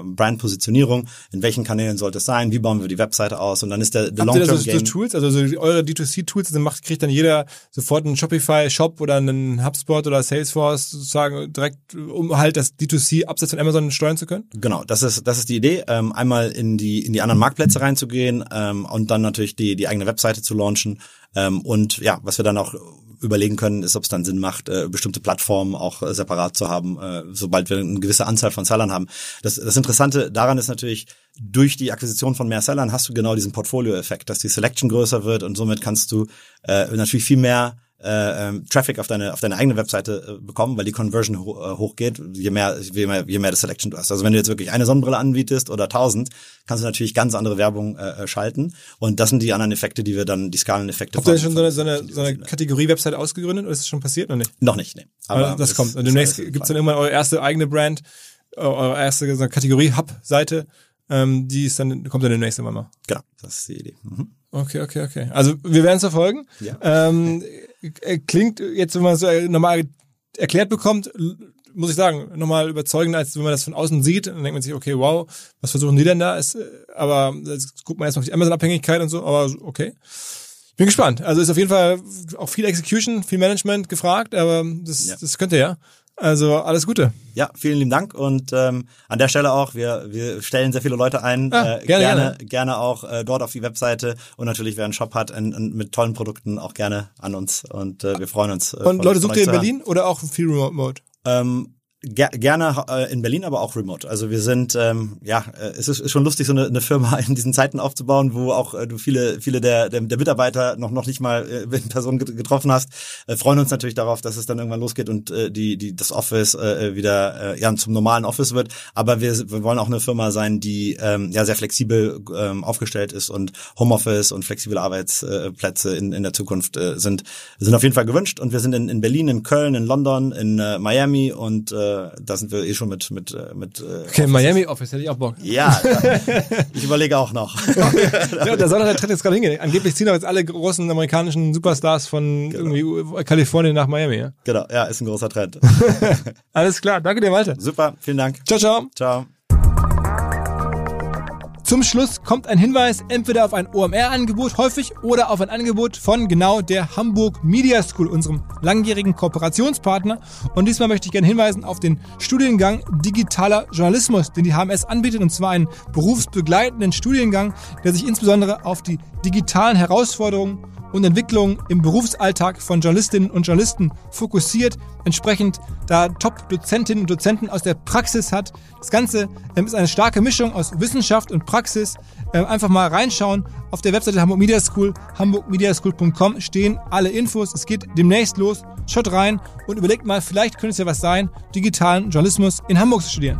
B: Brand-Positionierung, in welchen Kanälen sollte es sein, wie bauen wir die Webseite aus? Und dann ist der,
A: der Long-Term so, so Tools, also so eure D2C-Tools, dann macht, kriegt dann jeder sofort einen Shopify-Shop oder einen HubSpot oder Salesforce sozusagen direkt, um halt das D2C-Absatz von Amazon steuern zu können?
B: Genau, das ist, das ist die Idee, ähm, einmal in die, in die anderen Marktplätze reinzugehen ähm, und dann natürlich die, die eigene Webseite zu launchen. Ähm, und ja, was wir dann auch überlegen können, ist, ob es dann Sinn macht, äh, bestimmte Plattformen auch äh, separat zu haben, äh, sobald wir eine gewisse Anzahl von Sellern haben. Das, das Interessante daran ist natürlich, durch die Akquisition von mehr Sellern hast du genau diesen Portfolio-Effekt, dass die Selection größer wird und somit kannst du äh, natürlich viel mehr äh, ähm, Traffic auf deine auf deine eigene Webseite äh, bekommen, weil die Conversion ho äh, hochgeht, je mehr je mehr je mehr das Selection du hast. Also wenn du jetzt wirklich eine Sonnenbrille anbietest oder 1000, kannst du natürlich ganz andere Werbung äh, äh, schalten und das sind die anderen Effekte, die wir dann die Skaleneffekte.
A: Habt ihr schon so eine, so eine, so eine Kategorie Website ausgegründet oder ist das schon passiert oder nicht?
B: Noch nicht, nee.
A: Aber das, das kommt. Und demnächst gibt's dann irgendwann eure erste eigene Brand, eure erste so Kategorie Hub Seite Ähm, die ist dann, kommt dann demnächst irgendwann mal.
B: Genau, das ist die Idee. Mhm.
A: Okay, okay, okay. Also wir werden es verfolgen.
B: Ja.
A: Ähm, äh, klingt jetzt, wenn man es so äh, normal erklärt bekommt, muss ich sagen, nochmal überzeugender, als wenn man das von außen sieht. Dann denkt man sich, okay, wow, was versuchen die denn da? Ist, äh, aber jetzt guckt man erst noch die Amazon-Abhängigkeit und so, aber okay. Bin gespannt. Also ist auf jeden Fall auch viel Execution, viel Management gefragt, aber das,
B: Ja.
A: das könnte ja. Also alles Gute.
B: Ja, vielen lieben Dank und ähm, an der Stelle auch, wir, wir stellen sehr viele Leute ein,
A: Ah,
B: äh,
A: gerne,
B: gerne, gerne auch äh, dort auf die Webseite und natürlich, wer einen Shop hat und, und mit tollen Produkten auch gerne an uns und äh, wir freuen uns. Äh,
A: Und Leute, sucht ihr in
B: zu hören.
A: Berlin oder auch viel Remote Mode?
B: Ähm, ger gerne äh, in Berlin, aber auch remote. Also wir sind, ähm, ja, äh, es ist, ist schon lustig, so eine, eine Firma in diesen Zeiten aufzubauen, wo auch äh, du viele, viele der, der, der Mitarbeiter noch noch nicht mal äh, in Person get- getroffen hast. Äh, freuen uns natürlich darauf, dass es dann irgendwann losgeht und äh, die, die das Office äh, wieder äh, ja zum normalen Office wird. Aber wir, wir wollen auch eine Firma sein, die ähm, ja sehr flexibel ähm, aufgestellt ist und Homeoffice und flexible Arbeitsplätze in, in der Zukunft äh, sind sind auf jeden Fall gewünscht. Und wir sind in, in Berlin, in Köln, in London, in äh, Miami und äh, da sind wir eh schon mit mit äh, mit. Äh,
A: Okay, Miami Office hätte ich auch Bock.
B: ja, ich überlege auch noch.
A: Ja, da soll doch der Trend jetzt gerade hingehen. Angeblich ziehen doch jetzt alle großen amerikanischen Superstars von irgendwie Kalifornien nach Miami. Ja?
B: genau, ja, ist ein großer Trend.
A: Alles klar, danke dir, Walter.
B: Super, vielen Dank.
A: Ciao, ciao.
B: Ciao.
A: Zum Schluss kommt ein Hinweis entweder auf ein OMR-Angebot häufig oder auf ein Angebot von genau der Hamburg Media School, unserem langjährigen Kooperationspartner. Und diesmal möchte ich gerne hinweisen auf den Studiengang Digitaler Journalismus, den die HMS anbietet, und zwar einen berufsbegleitenden Studiengang, der sich insbesondere auf die digitalen Herausforderungen und Entwicklungen im Berufsalltag von Journalistinnen und Journalisten fokussiert, entsprechend da Top-Dozentinnen und Dozenten aus der Praxis hat. Das Ganze ähm, ist eine starke Mischung aus Wissenschaft und Praxis. Ähm, einfach mal reinschauen. Auf der Webseite Hamburg Media School, hamburgmediaschool.com stehen alle Infos. Es geht demnächst los. Schaut rein und überlegt mal, vielleicht könnte es ja was sein, digitalen Journalismus in Hamburg zu studieren.